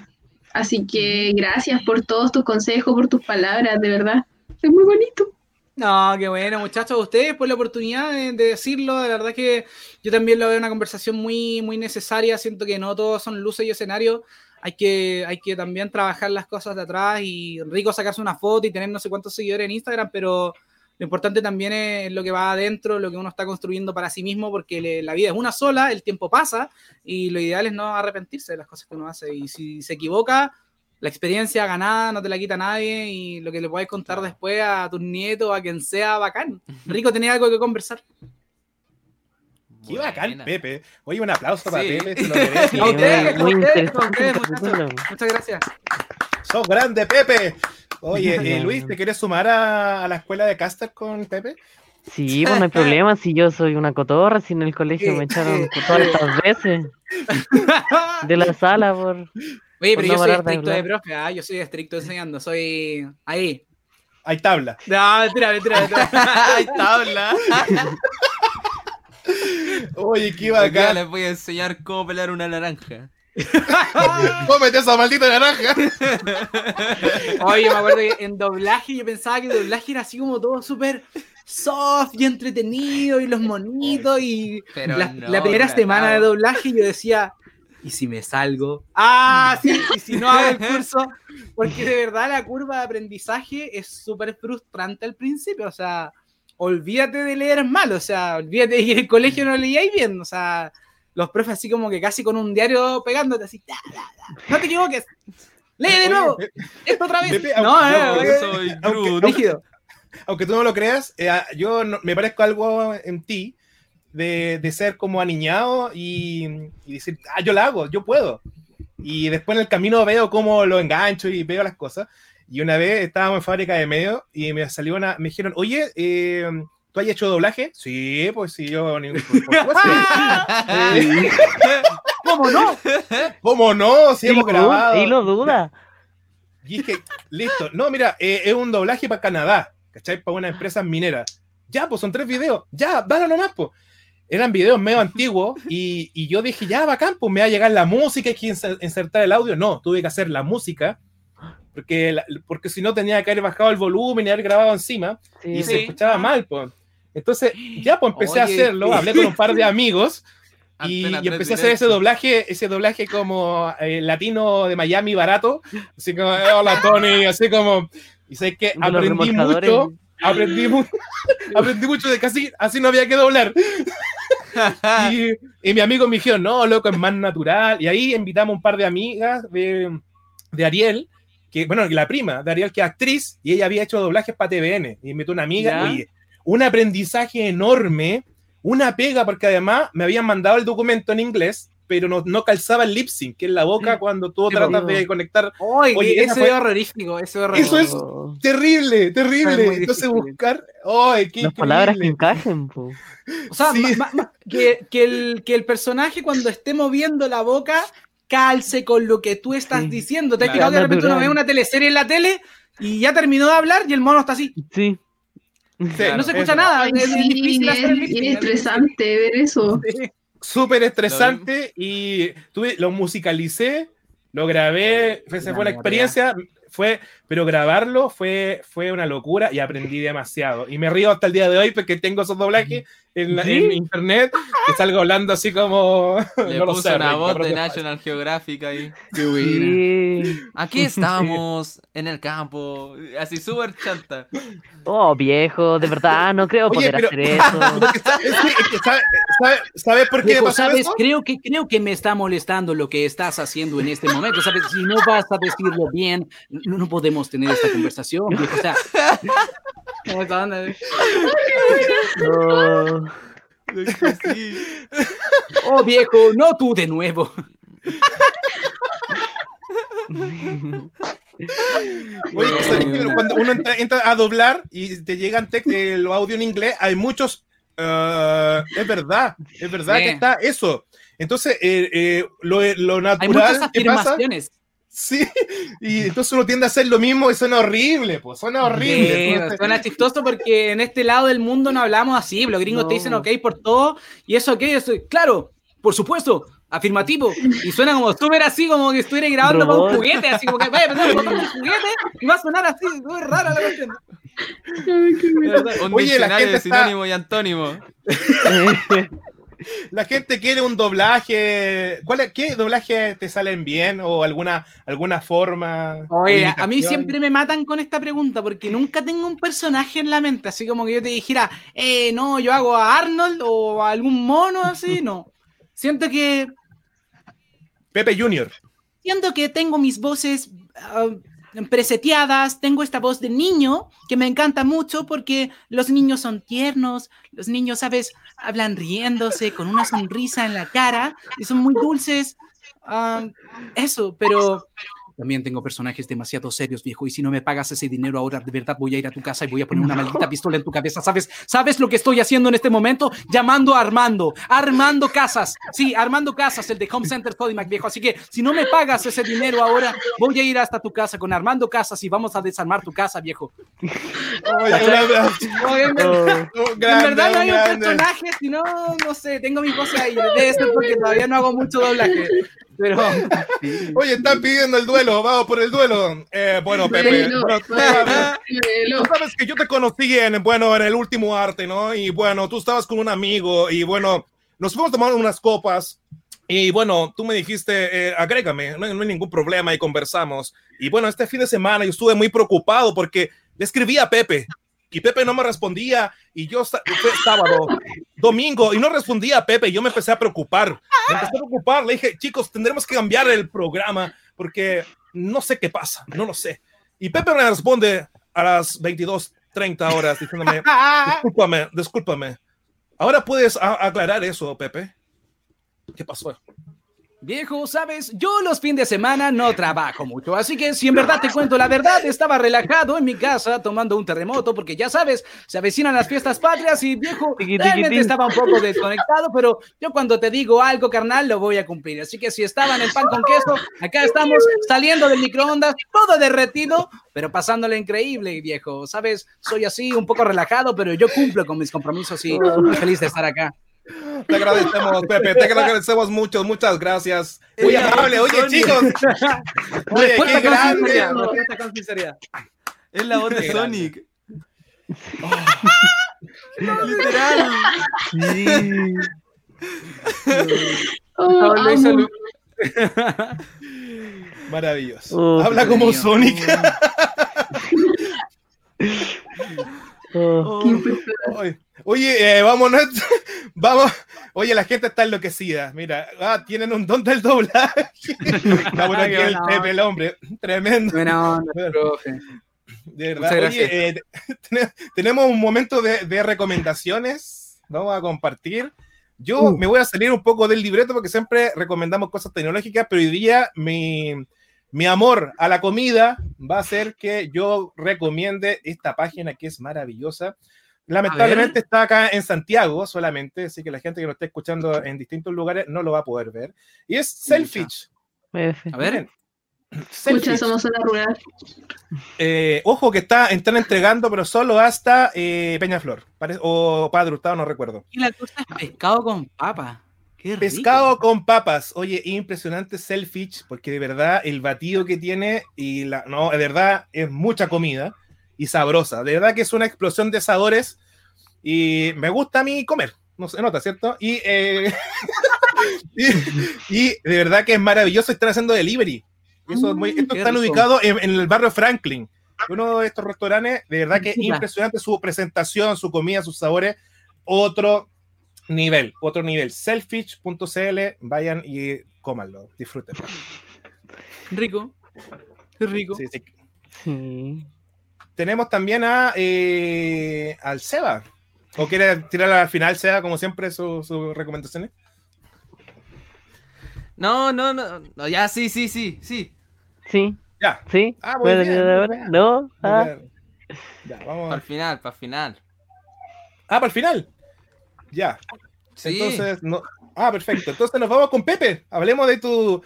Así que gracias por todos tus consejos, por tus palabras, de verdad. Es muy bonito. No, qué bueno, muchachos, ustedes por la oportunidad de, de decirlo. De verdad que yo también lo veo una conversación muy, muy necesaria. Siento que no todos son luces y escenarios. Hay que, hay que también trabajar las cosas de atrás y rico sacarse una foto y tener no sé cuántos seguidores en Instagram, pero lo importante también es lo que va adentro, lo que uno está construyendo para sí mismo, porque le- la vida es una sola, el tiempo pasa y lo ideal es no arrepentirse de las cosas que uno hace. Y si se equivoca, la experiencia ganada no te la quita nadie y lo que le puedes contar después a tus nietos, a quien sea, bacán. Rico tenía algo que conversar. Qué bacán, Buena. Pepe. Oye, un aplauso para Sí. Pepe. se lo merece. A ustedes, a ustedes, a ustedes, muchachos. Muchas gracias. Sos grande, Pepe. Oye, [LAUGHS] eh. Luis, ¿te quieres sumar a, a la escuela de caster con Pepe? Sí, pues no hay problema si yo soy una cotorra, si en el colegio me echaron [LAUGHS] todas estas veces de la sala por... Oye, Por pero no yo soy de estricto de profe, ah, yo soy estricto enseñando, soy ahí. Hay tabla. No, mentira, mentira, mentira. [LAUGHS] Hay tabla. Oye, qué bacán. les voy a enseñar cómo pelar una naranja. Cómete esa maldita naranja. [LAUGHS] Oye, me acuerdo que en doblaje yo pensaba que el doblaje era así como todo súper soft y entretenido y los monitos y Pero la, no, la primera semana de doblaje yo decía, ¿y si me salgo? Ah, sí, y si no hago el curso, porque de verdad la curva de aprendizaje es súper frustrante al principio, o sea, olvídate de leer mal, o sea, olvídate de que en el colegio no leíais bien, o sea, los profes así como que casi con un diario pegándote así, "Ta, ta, ta". no te equivoques. lee de nuevo. Esto otra vez. No, aunque- aunque- eh, soy aunque- rígido. aunque tú no lo creas, eh, yo no- me parezco algo en ti de, de ser como aniñado y, y decir, ah, yo la hago, yo puedo. Y después en el camino veo cómo lo engancho y veo las cosas. Y una vez estábamos en fábrica de medio y me salió una, me dijeron, oye, eh, ¿tú has hecho doblaje? Sí, pues sí, yo. [LAUGHS] [LAUGHS] ¿Cómo no? ¿Cómo no? Si Y hemos grabado. y lo duda. Y dije, listo. No, mira, eh, es un doblaje para Canadá, ¿cachai? Para una empresa minera. Ya, pues son tres videos. Ya, dale nomás, pues. Eran videos medio antiguos y, y yo dije, ya, bacán, pues me va a llegar la música, hay que inser- insertar el audio. No, tuve que hacer la música porque, la- porque si no tenía que haber bajado el volumen y haber grabado encima y Sí. se Sí. escuchaba mal, pues. Entonces, ya, pues empecé a Oye, hacerlo, sí. hablé con un par de amigos y, y empecé a 3 hacer ese doblaje, ese doblaje como eh, latino de Miami barato, así como, eh, hola Tony, así como, y sé que aprendí mucho, aprendí, mu- [LAUGHS] aprendí mucho de casi, así no había que doblar. [LAUGHS] y, y mi amigo me dijo, no, loco, es más natural, y ahí invitamos un par de amigas de, de Ariel, que, bueno, la prima de Ariel, que es actriz, y ella había hecho doblajes para TVN, y invitó una amiga, Ya. oye, un aprendizaje enorme, una pega, porque además me habían mandado el documento en inglés, pero no, no calzaba el lip sync, que es la boca cuando tú tratas de conectar. Oye, Oye, fue- es horrorífico, ese es horrorífico. Eso es terrible, Es terrible. Entonces buscar, ¡ay, qué Las palabras que encajen, po. O sea, Sí. ma- ma- ma- que, que el, que el personaje cuando esté moviendo la boca calce con lo que tú estás Sí. diciendo. Te has Claro. fijado que de repente uno Natural. ve una teleserie en la tele y ya terminó de hablar y el mono está así. Sí. [LAUGHS] Sí, no se escucha eso. nada. Ay, es, sí, difícil es, hacer el lip es sync. estresante ver eso. Sí. Súper estresante y tuve, lo musicalicé, lo grabé, fue, esa La fue la experiencia, fue, pero grabarlo fue, fue una locura y aprendí demasiado. Y me río hasta el día de hoy porque tengo esos doblajes en, la- en internet que salgo hablando así como... [LAUGHS] Le no sé, una voz de National Geographic ahí. Sí. Aquí estamos, en el campo, así súper chanta. Oh, viejo, de verdad, no creo Oye, poder pero- hacer [LAUGHS] eso. Porque sa- es que- es que sabe- sabe- ¿Sabes por qué me Viejo, pasó ¿sabes? eso? Creo que, creo que me está molestando lo que estás haciendo en este momento. ¿Sabes? Si no vas a decirlo bien, no, no podemos tener esta conversación. viejo. O sea, [LAUGHS] ¿cómo está onda? Oh, Sí. oh viejo, no tú de nuevo. Oye, ¿sabes qué? cuando uno entra, entra a doblar y te llegan eh, los audios en inglés, hay muchos. eh, es verdad, es verdad Sí. que está eso. Entonces, eh, eh, lo, lo Hay natural muchas que pasa, afirmaciones. Sí, y entonces uno tiende a hacer lo mismo y suena horrible, pues suena horrible. Sí, suena chistoso porque en este lado del mundo no hablamos así. Los gringos te dicen ok por todo y eso ok. Eso, claro, por supuesto, afirmativo. Y suena como súper así, como que estuviera grabando con un juguete. Así como que vaya a botar un juguete y va a sonar así. Muy rara la cuestión. Un Oye, la diccionario gente de está- sinónimo y antónimo. [LAUGHS] la gente quiere un doblaje. ¿Cuál es- ¿Qué doblaje te salen bien o alguna, alguna forma? Oye, a mí siempre me matan con esta pregunta porque nunca tengo un personaje en la mente, así como que yo te dijera, eh, no, yo hago a Arnold o a algún mono así, [LAUGHS] no. Siento que Pepe Junior. siento que tengo mis voces ah, preseteadas, tengo esta voz de niño que me encanta mucho porque los niños son tiernos, los niños, sabes, hablan riéndose con una sonrisa en la cara y son muy dulces. Ah, eso, pero también tengo personajes demasiado serios, viejo, y si no me pagas ese dinero ahora, de verdad voy a ir a tu casa y voy a poner una maldita pistola en tu cabeza, ¿sabes? ¿Sabes lo que estoy haciendo en este momento? Llamando a Armando, Armando Casas, sí, Armando Casas, el de Home Center Codimac, viejo, así que si no me pagas ese dinero ahora, voy a ir hasta tu casa con Armando Casas y vamos a desarmar tu casa, viejo. Oye, en verdad- un en grande, verdad no hay un grande. personaje, sino, no sé, tengo mi voz ahí, debe ser porque todavía no hago mucho doblaje, pero... Oye, están pidiendo el duelo, vamos por el duelo. Eh, bueno, Pepe, Duelo, bueno, tú duelo, sabes- duelo. tú sabes que yo te conocí en, bueno, en el último arte, ¿no? Y bueno, tú estabas con un amigo y bueno, nos fuimos a tomar unas copas y bueno, tú me dijiste, eh, agrégame, no, hay- no hay ningún problema y conversamos. Y bueno, este fin de semana yo estuve muy preocupado porque le escribí a Pepe y Pepe no me respondía y yo fue sábado, domingo y no respondía a Pepe yo me empecé a preocupar. Me empecé a preocupar, le dije, chicos, tendremos que cambiar el programa porque no sé qué pasa, no lo sé. Y Pepe me responde a las 22.30 horas diciéndome, discúlpame, discúlpame. Ahora puedes aclarar eso, Pepe. ¿Qué pasó? Viejo, sabes, yo los fines de semana no trabajo mucho, así que si en verdad te cuento la verdad, estaba relajado en mi casa tomando un terremoto, porque ya sabes, se avecinan las fiestas patrias y viejo, realmente estaba un poco desconectado, pero yo cuando te digo algo, carnal, lo voy a cumplir. Así que si estaban en pan con queso, acá estamos saliendo del microondas, todo derretido, pero pasándole increíble, viejo. Sabes, soy así, un poco relajado, pero yo cumplo con mis compromisos y muy feliz de estar acá. Te agradecemos, Pepe, te agradecemos mucho, muchas gracias. Muy amable, oye, chicos. [LAUGHS] Oye, qué grande. con sinceridad. Es la voz de. Sonic. [LAUGHS] Literal. Oh, Pablo hizo amo. lu- [LAUGHS] Maravilloso. Oh, Habla como mío. Sonic. Oh, Oye, Oye, eh, vámonos. [LAUGHS] Vamos. Oye, la gente está enloquecida. Mira, ah, tienen un don del doblaje. [LAUGHS] Está bueno aquí el buena Pepe, el hombre. Tremendo. Buena onda, profe. De verdad. gracias. Oye, eh, [LAUGHS] ten- tenemos un momento de, de recomendaciones. Vamos a compartir. Yo Uh. me voy a salir un poco del libreto porque siempre recomendamos cosas tecnológicas, pero hoy día mi, mi amor a la comida va a ser que yo recomiende esta página que es maravillosa. Lamentablemente está acá en Santiago solamente, así que la gente que lo esté escuchando en distintos lugares no lo va a poder ver. Y es Selfish. A ver, Selfish. somos zona rural. Eh, ojo que está, están entregando, pero solo hasta eh, Peñaflor o Padre Hurtado, no recuerdo. y la cosa es pescado con papa. Qué rico. Pescado con papas. Oye, impresionante Selfish, porque de verdad el batido que tiene y la, no, de verdad es mucha comida y sabrosa. De verdad que es una explosión de sabores y me gusta a mí comer. No se nota, ¿cierto? Y, eh, [LAUGHS] y, y de verdad que es maravilloso. Están haciendo delivery. Eso es muy, Mm, estos están ubicados en, en el barrio Franklin. Uno de estos restaurantes, de verdad que es impresionante su presentación, su comida, sus sabores. Otro nivel, otro nivel. Selfish.cl, vayan y cómanlo, disfruten. Rico. Rico. Sí, sí. Sí. Tenemos también a eh, al Seba. ¿O quiere tirar al final, Seba, como siempre, sus recomendaciones? No, no, no, no. Ya, sí, sí, sí, sí. Sí. Ya. Sí. Ah, muy ¿Puedo bien, ahora? No. Ah. Ya, vamos. Para el final, para el final. Ah, para el final. Ya. Sí. Entonces, no. Ah, perfecto. Entonces nos vamos con Pepe. Hablemos de tu,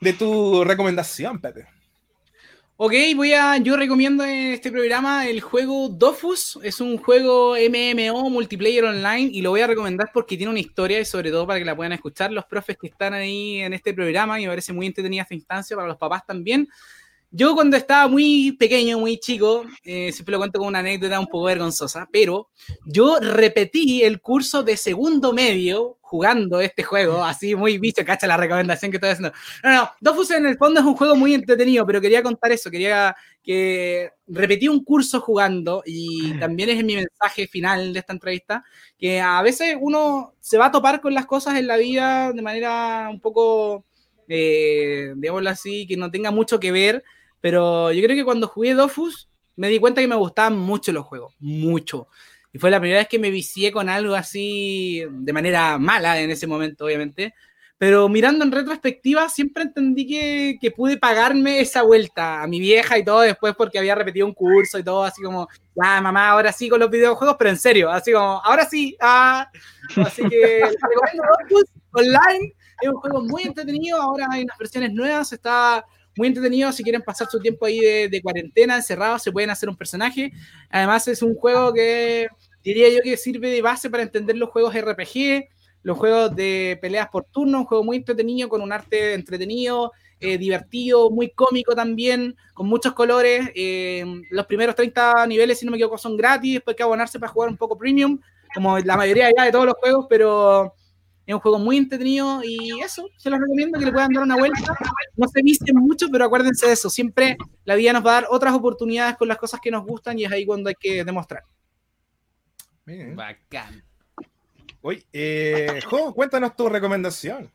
de tu recomendación, Pepe. Ok, voy a. Yo recomiendo en este programa el juego Dofus. Es un juego MMO multiplayer online y lo voy a recomendar porque tiene una historia y sobre todo para que la puedan escuchar los profes que están ahí en este programa y me parece muy entretenida esta instancia para los papás también. Yo cuando estaba muy pequeño, muy chico, eh, siempre lo cuento con una anécdota un poco vergonzosa, pero yo repetí el curso de segundo medio jugando este juego, así muy bicho, cacha la recomendación que estoy haciendo. No, no, Dofus en el fondo es un juego muy entretenido, pero quería contar eso, quería que repetí un curso jugando y también es mi mensaje final de esta entrevista, que a veces uno se va a topar con las cosas en la vida de manera un poco, eh, digámoslo así, que no tenga mucho que ver, pero yo creo que cuando jugué Dofus me di cuenta que me gustaban mucho los juegos, mucho. Y fue la primera vez que me vicié con algo así de manera mala en ese momento, obviamente. Pero mirando en retrospectiva, siempre entendí que, que pude pagarme esa vuelta a mi vieja y todo después porque había repetido un curso y todo, así como, ya mamá, ahora sí con los videojuegos, pero en serio, así como, ahora sí. Ah. Así que online. Es un juego muy entretenido. Ahora hay unas versiones nuevas. Está muy entretenido. Si quieren pasar su tiempo ahí de, de cuarentena, encerrados, se pueden hacer un personaje. Además, es un juego que diría yo que sirve de base para entender los juegos RPG, los juegos de peleas por turno. Un juego muy entretenido, con un arte entretenido, eh, divertido, muy cómico también, con muchos colores. Eh, los primeros 30 niveles, si no me equivoco, son gratis. Después hay que abonarse para jugar un poco premium, como la mayoría ya de todos los juegos, pero es un juego muy entretenido y eso, se los recomiendo que le puedan dar una vuelta. No se vicien mucho, pero acuérdense de eso. Siempre la vida nos va a dar otras oportunidades con las cosas que nos gustan y es ahí cuando hay que demostrar. Bien. Bacán. Oye, eh, Jo, cuéntanos tu recomendación.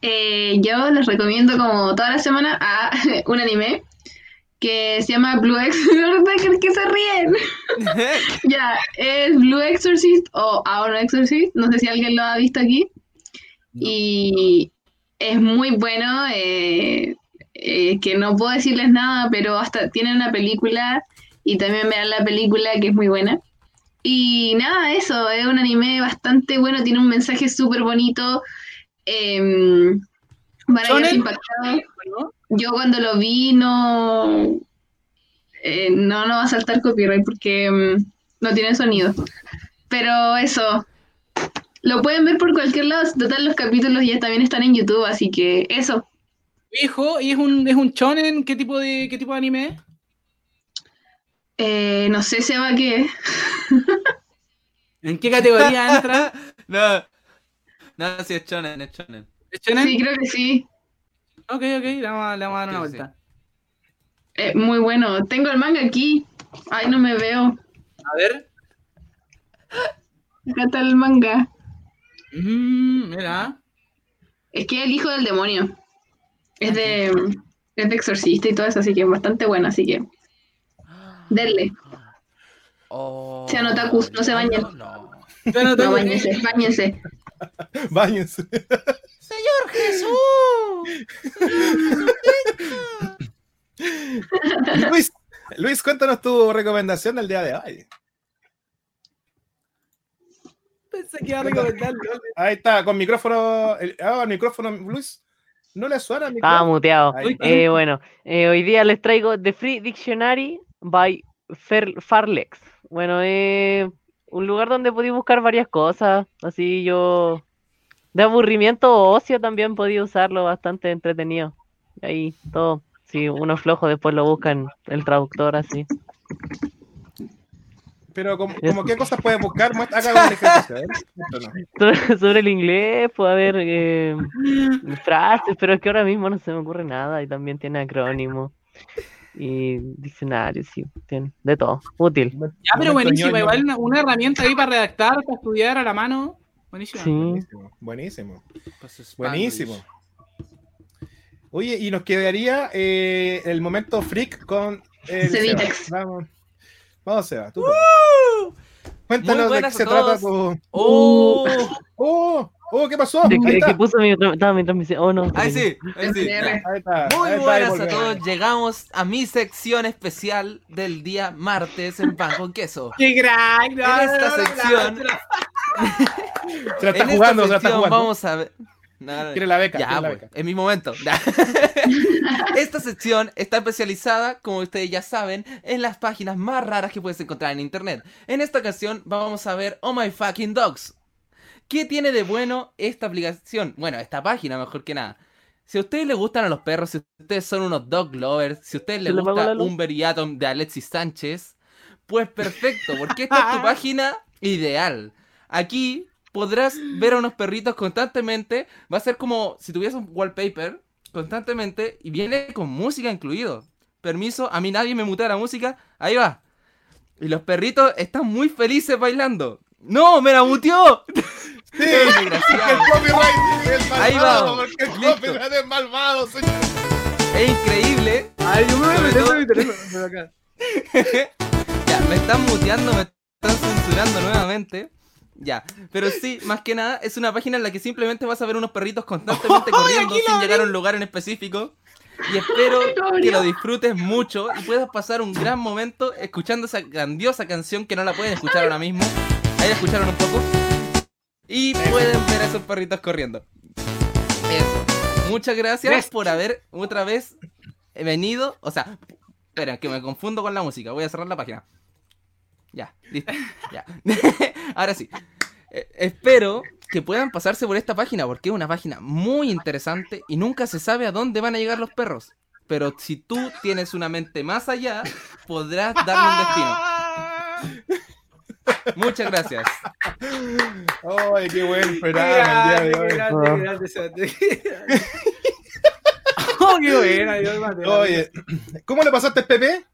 eh, yo les recomiendo como toda la semana a [LAUGHS] un anime que se llama Blue Exorcist. [LAUGHS] que se ríen? [LAUGHS] ya, es Blue Exorcist o Our Exorcist. No sé si alguien lo ha visto aquí. Y es muy bueno. eh, eh, que no puedo decirles nada, pero hasta tiene una película y también vean la película que es muy buena. Y nada, eso, es un anime bastante bueno, tiene un mensaje súper bonito. em, para ¿Shonen? quedarse impactado. Yo cuando lo vi no, eh, no, no va a saltar copyright porque mm, no tiene sonido. Pero eso, lo pueden ver por cualquier lado. Total, los capítulos ya también están en YouTube, así que eso. Hijo, ¿y es un, es un shonen? ¿Qué tipo de, qué tipo de anime es? Eh, no sé, Seba, qué. [LAUGHS] ¿En qué categoría entra? [LAUGHS] no. No, si es shonen, es shonen. ¿Es shonen? Sí, creo que sí. Ok, ok, le vamos, a- le vamos a dar una Sí, sí. vuelta. Eh, muy bueno. Tengo el manga aquí. Ay, no me veo. A ver. Acá está el manga. Mm, mira. Es que es el hijo del demonio. Es de, es de exorcista y todo eso, así que es bastante bueno, así que. Denle. Oh, Sean otakus, no se bañen. No, no. No tengo- bañense, bañense. [LAUGHS] Báñense. Luis, Luis, cuéntanos tu recomendación del día de hoy. Pensé que iba a recomendarlo. Ahí está, con micrófono. El, ah, el micrófono, Luis. ¿No le suena el Estaba micrófono? muteado. Ahí está. Eh, bueno, eh, hoy día les traigo The Free Dictionary by Fer- Farlex. Bueno, es un lugar donde podéis buscar varias cosas. Así yo, de aburrimiento o ocio también podía usarlo bastante entretenido. Ahí todo. Si uno es flojo, después lo buscan el traductor así. Pero, como, como ¿qué cosas puedes buscar? Acá un ejercicio. ¿eh? Sobre, el inglés, puede haber eh, frases, pero es que ahora mismo no se me ocurre nada. Y también tiene acrónimo y diccionario, sí, tiene de todo. Útil. Ya, pero buenísima. Igual una, una herramienta ahí para redactar, para estudiar a la mano. Sí. Buenísimo, buenísimo. Pues Buenísimo. Oye, y nos quedaría eh, el momento freak con el. Seba. Vamos, vamos, Seba. Tú Cuéntanos de qué se trata tu. ¡Oh! ¡Oh! ¡Oh! ¿Qué pasó? De que, puso mi, estaba mi transmisión. Oh, no. Ahí sí, ahí sí. SDR. Ahí está. Muy ahí está, ahí buenas a todos, llegamos a mi sección especial del día martes en Pan con Queso. ¡Qué crack! En esta sección, Se la está en jugando, se la está jugando. vamos a ver... No, no, Quiere la beca, Ya, quiere la pues, beca. es mi momento. Esta sección está especializada, como ustedes ya saben, en las páginas más raras que puedes encontrar en internet. En esta ocasión vamos a ver Oh My Fucking Dogs. ¿Qué tiene de bueno esta aplicación? Bueno, esta página, mejor que nada. Si a ustedes les gustan a los perros, si ustedes son unos dog lovers, si a ustedes les ¿Se le apagó gusta? Umber y Atom de Alexis Sánchez, pues perfecto, porque esta es tu [LAUGHS] página ideal. Aquí podrás ver a unos perritos constantemente. Va a ser como si tuvieras un wallpaper constantemente y viene con música incluido. Permiso, a mí nadie me mutea la música. Ahí va. Y los perritos están muy felices bailando. ¡No! ¡Me la muteó! Sí, [LAUGHS] ¡Qué desgraciado! el copyright es malvado, Ahí vamos. porque el Listo. copyright es malvado, señor. Es increíble. Ay, yo me voy a meter todo- mi teléfono. acá. [LAUGHS] Ya, me están muteando, me están censurando nuevamente. Ya, pero sí, más que nada, es una página en la que simplemente vas a ver unos perritos constantemente [LAUGHS] corriendo sin llegar a un lugar en específico. Y espero que lo disfrutes mucho y puedas pasar un gran momento escuchando esa grandiosa canción que no la pueden escuchar ahora mismo. Ahí la escucharon un poco. Y pueden ver a esos perritos corriendo. Eso. Muchas gracias Gracias. por haber otra vez venido. O sea, espera, que me confundo con la música. Voy a cerrar la página. Ya, listo. Ya. [LAUGHS] Ahora sí. Eh, espero que puedan pasarse por esta página porque es una página muy interesante y nunca se sabe a dónde van a llegar los perros. Pero si tú tienes una mente más allá, podrás darle un destino. [LAUGHS] Muchas gracias. Ay, qué buen programa el día de grande, qué hoy. grande, qué grande. [LAUGHS] Oh, qué buena, Dios mío. Oye, ¿cómo le pasaste Pepe?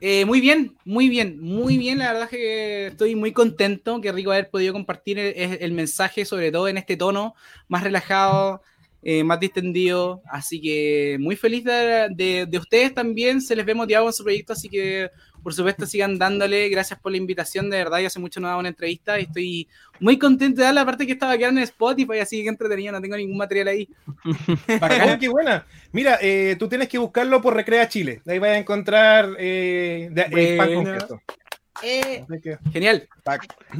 Eh, muy bien, muy bien, muy bien. La verdad es que estoy muy contento. Qué rico haber podido compartir el, el mensaje, sobre todo en este tono más relajado, eh, más distendido. Así que muy feliz de, de- de ustedes también. Se les ve motivado en su proyecto, así que por supuesto sigan dándole. Gracias por la invitación. De verdad, yo hace mucho no daba una entrevista y estoy muy contento de darla. Aparte que estaba quedando en Spotify, así que entretenido. No tengo ningún material ahí. [LAUGHS] Bacán, qué buena. Mira, eh, tú tienes que buscarlo por Recrea Chile. Ahí vas a encontrar eh, de- eh, pan con Buena. queso. Eh, genial.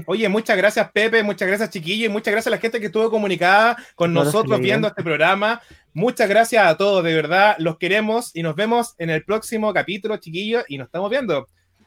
Oye, muchas gracias Pepe, muchas gracias chiquillos y muchas gracias a la gente que estuvo comunicada con Claro, nosotros viendo este programa. Muchas gracias a todos, de verdad, los queremos y nos vemos en el próximo capítulo, chiquillos, y nos estamos viendo.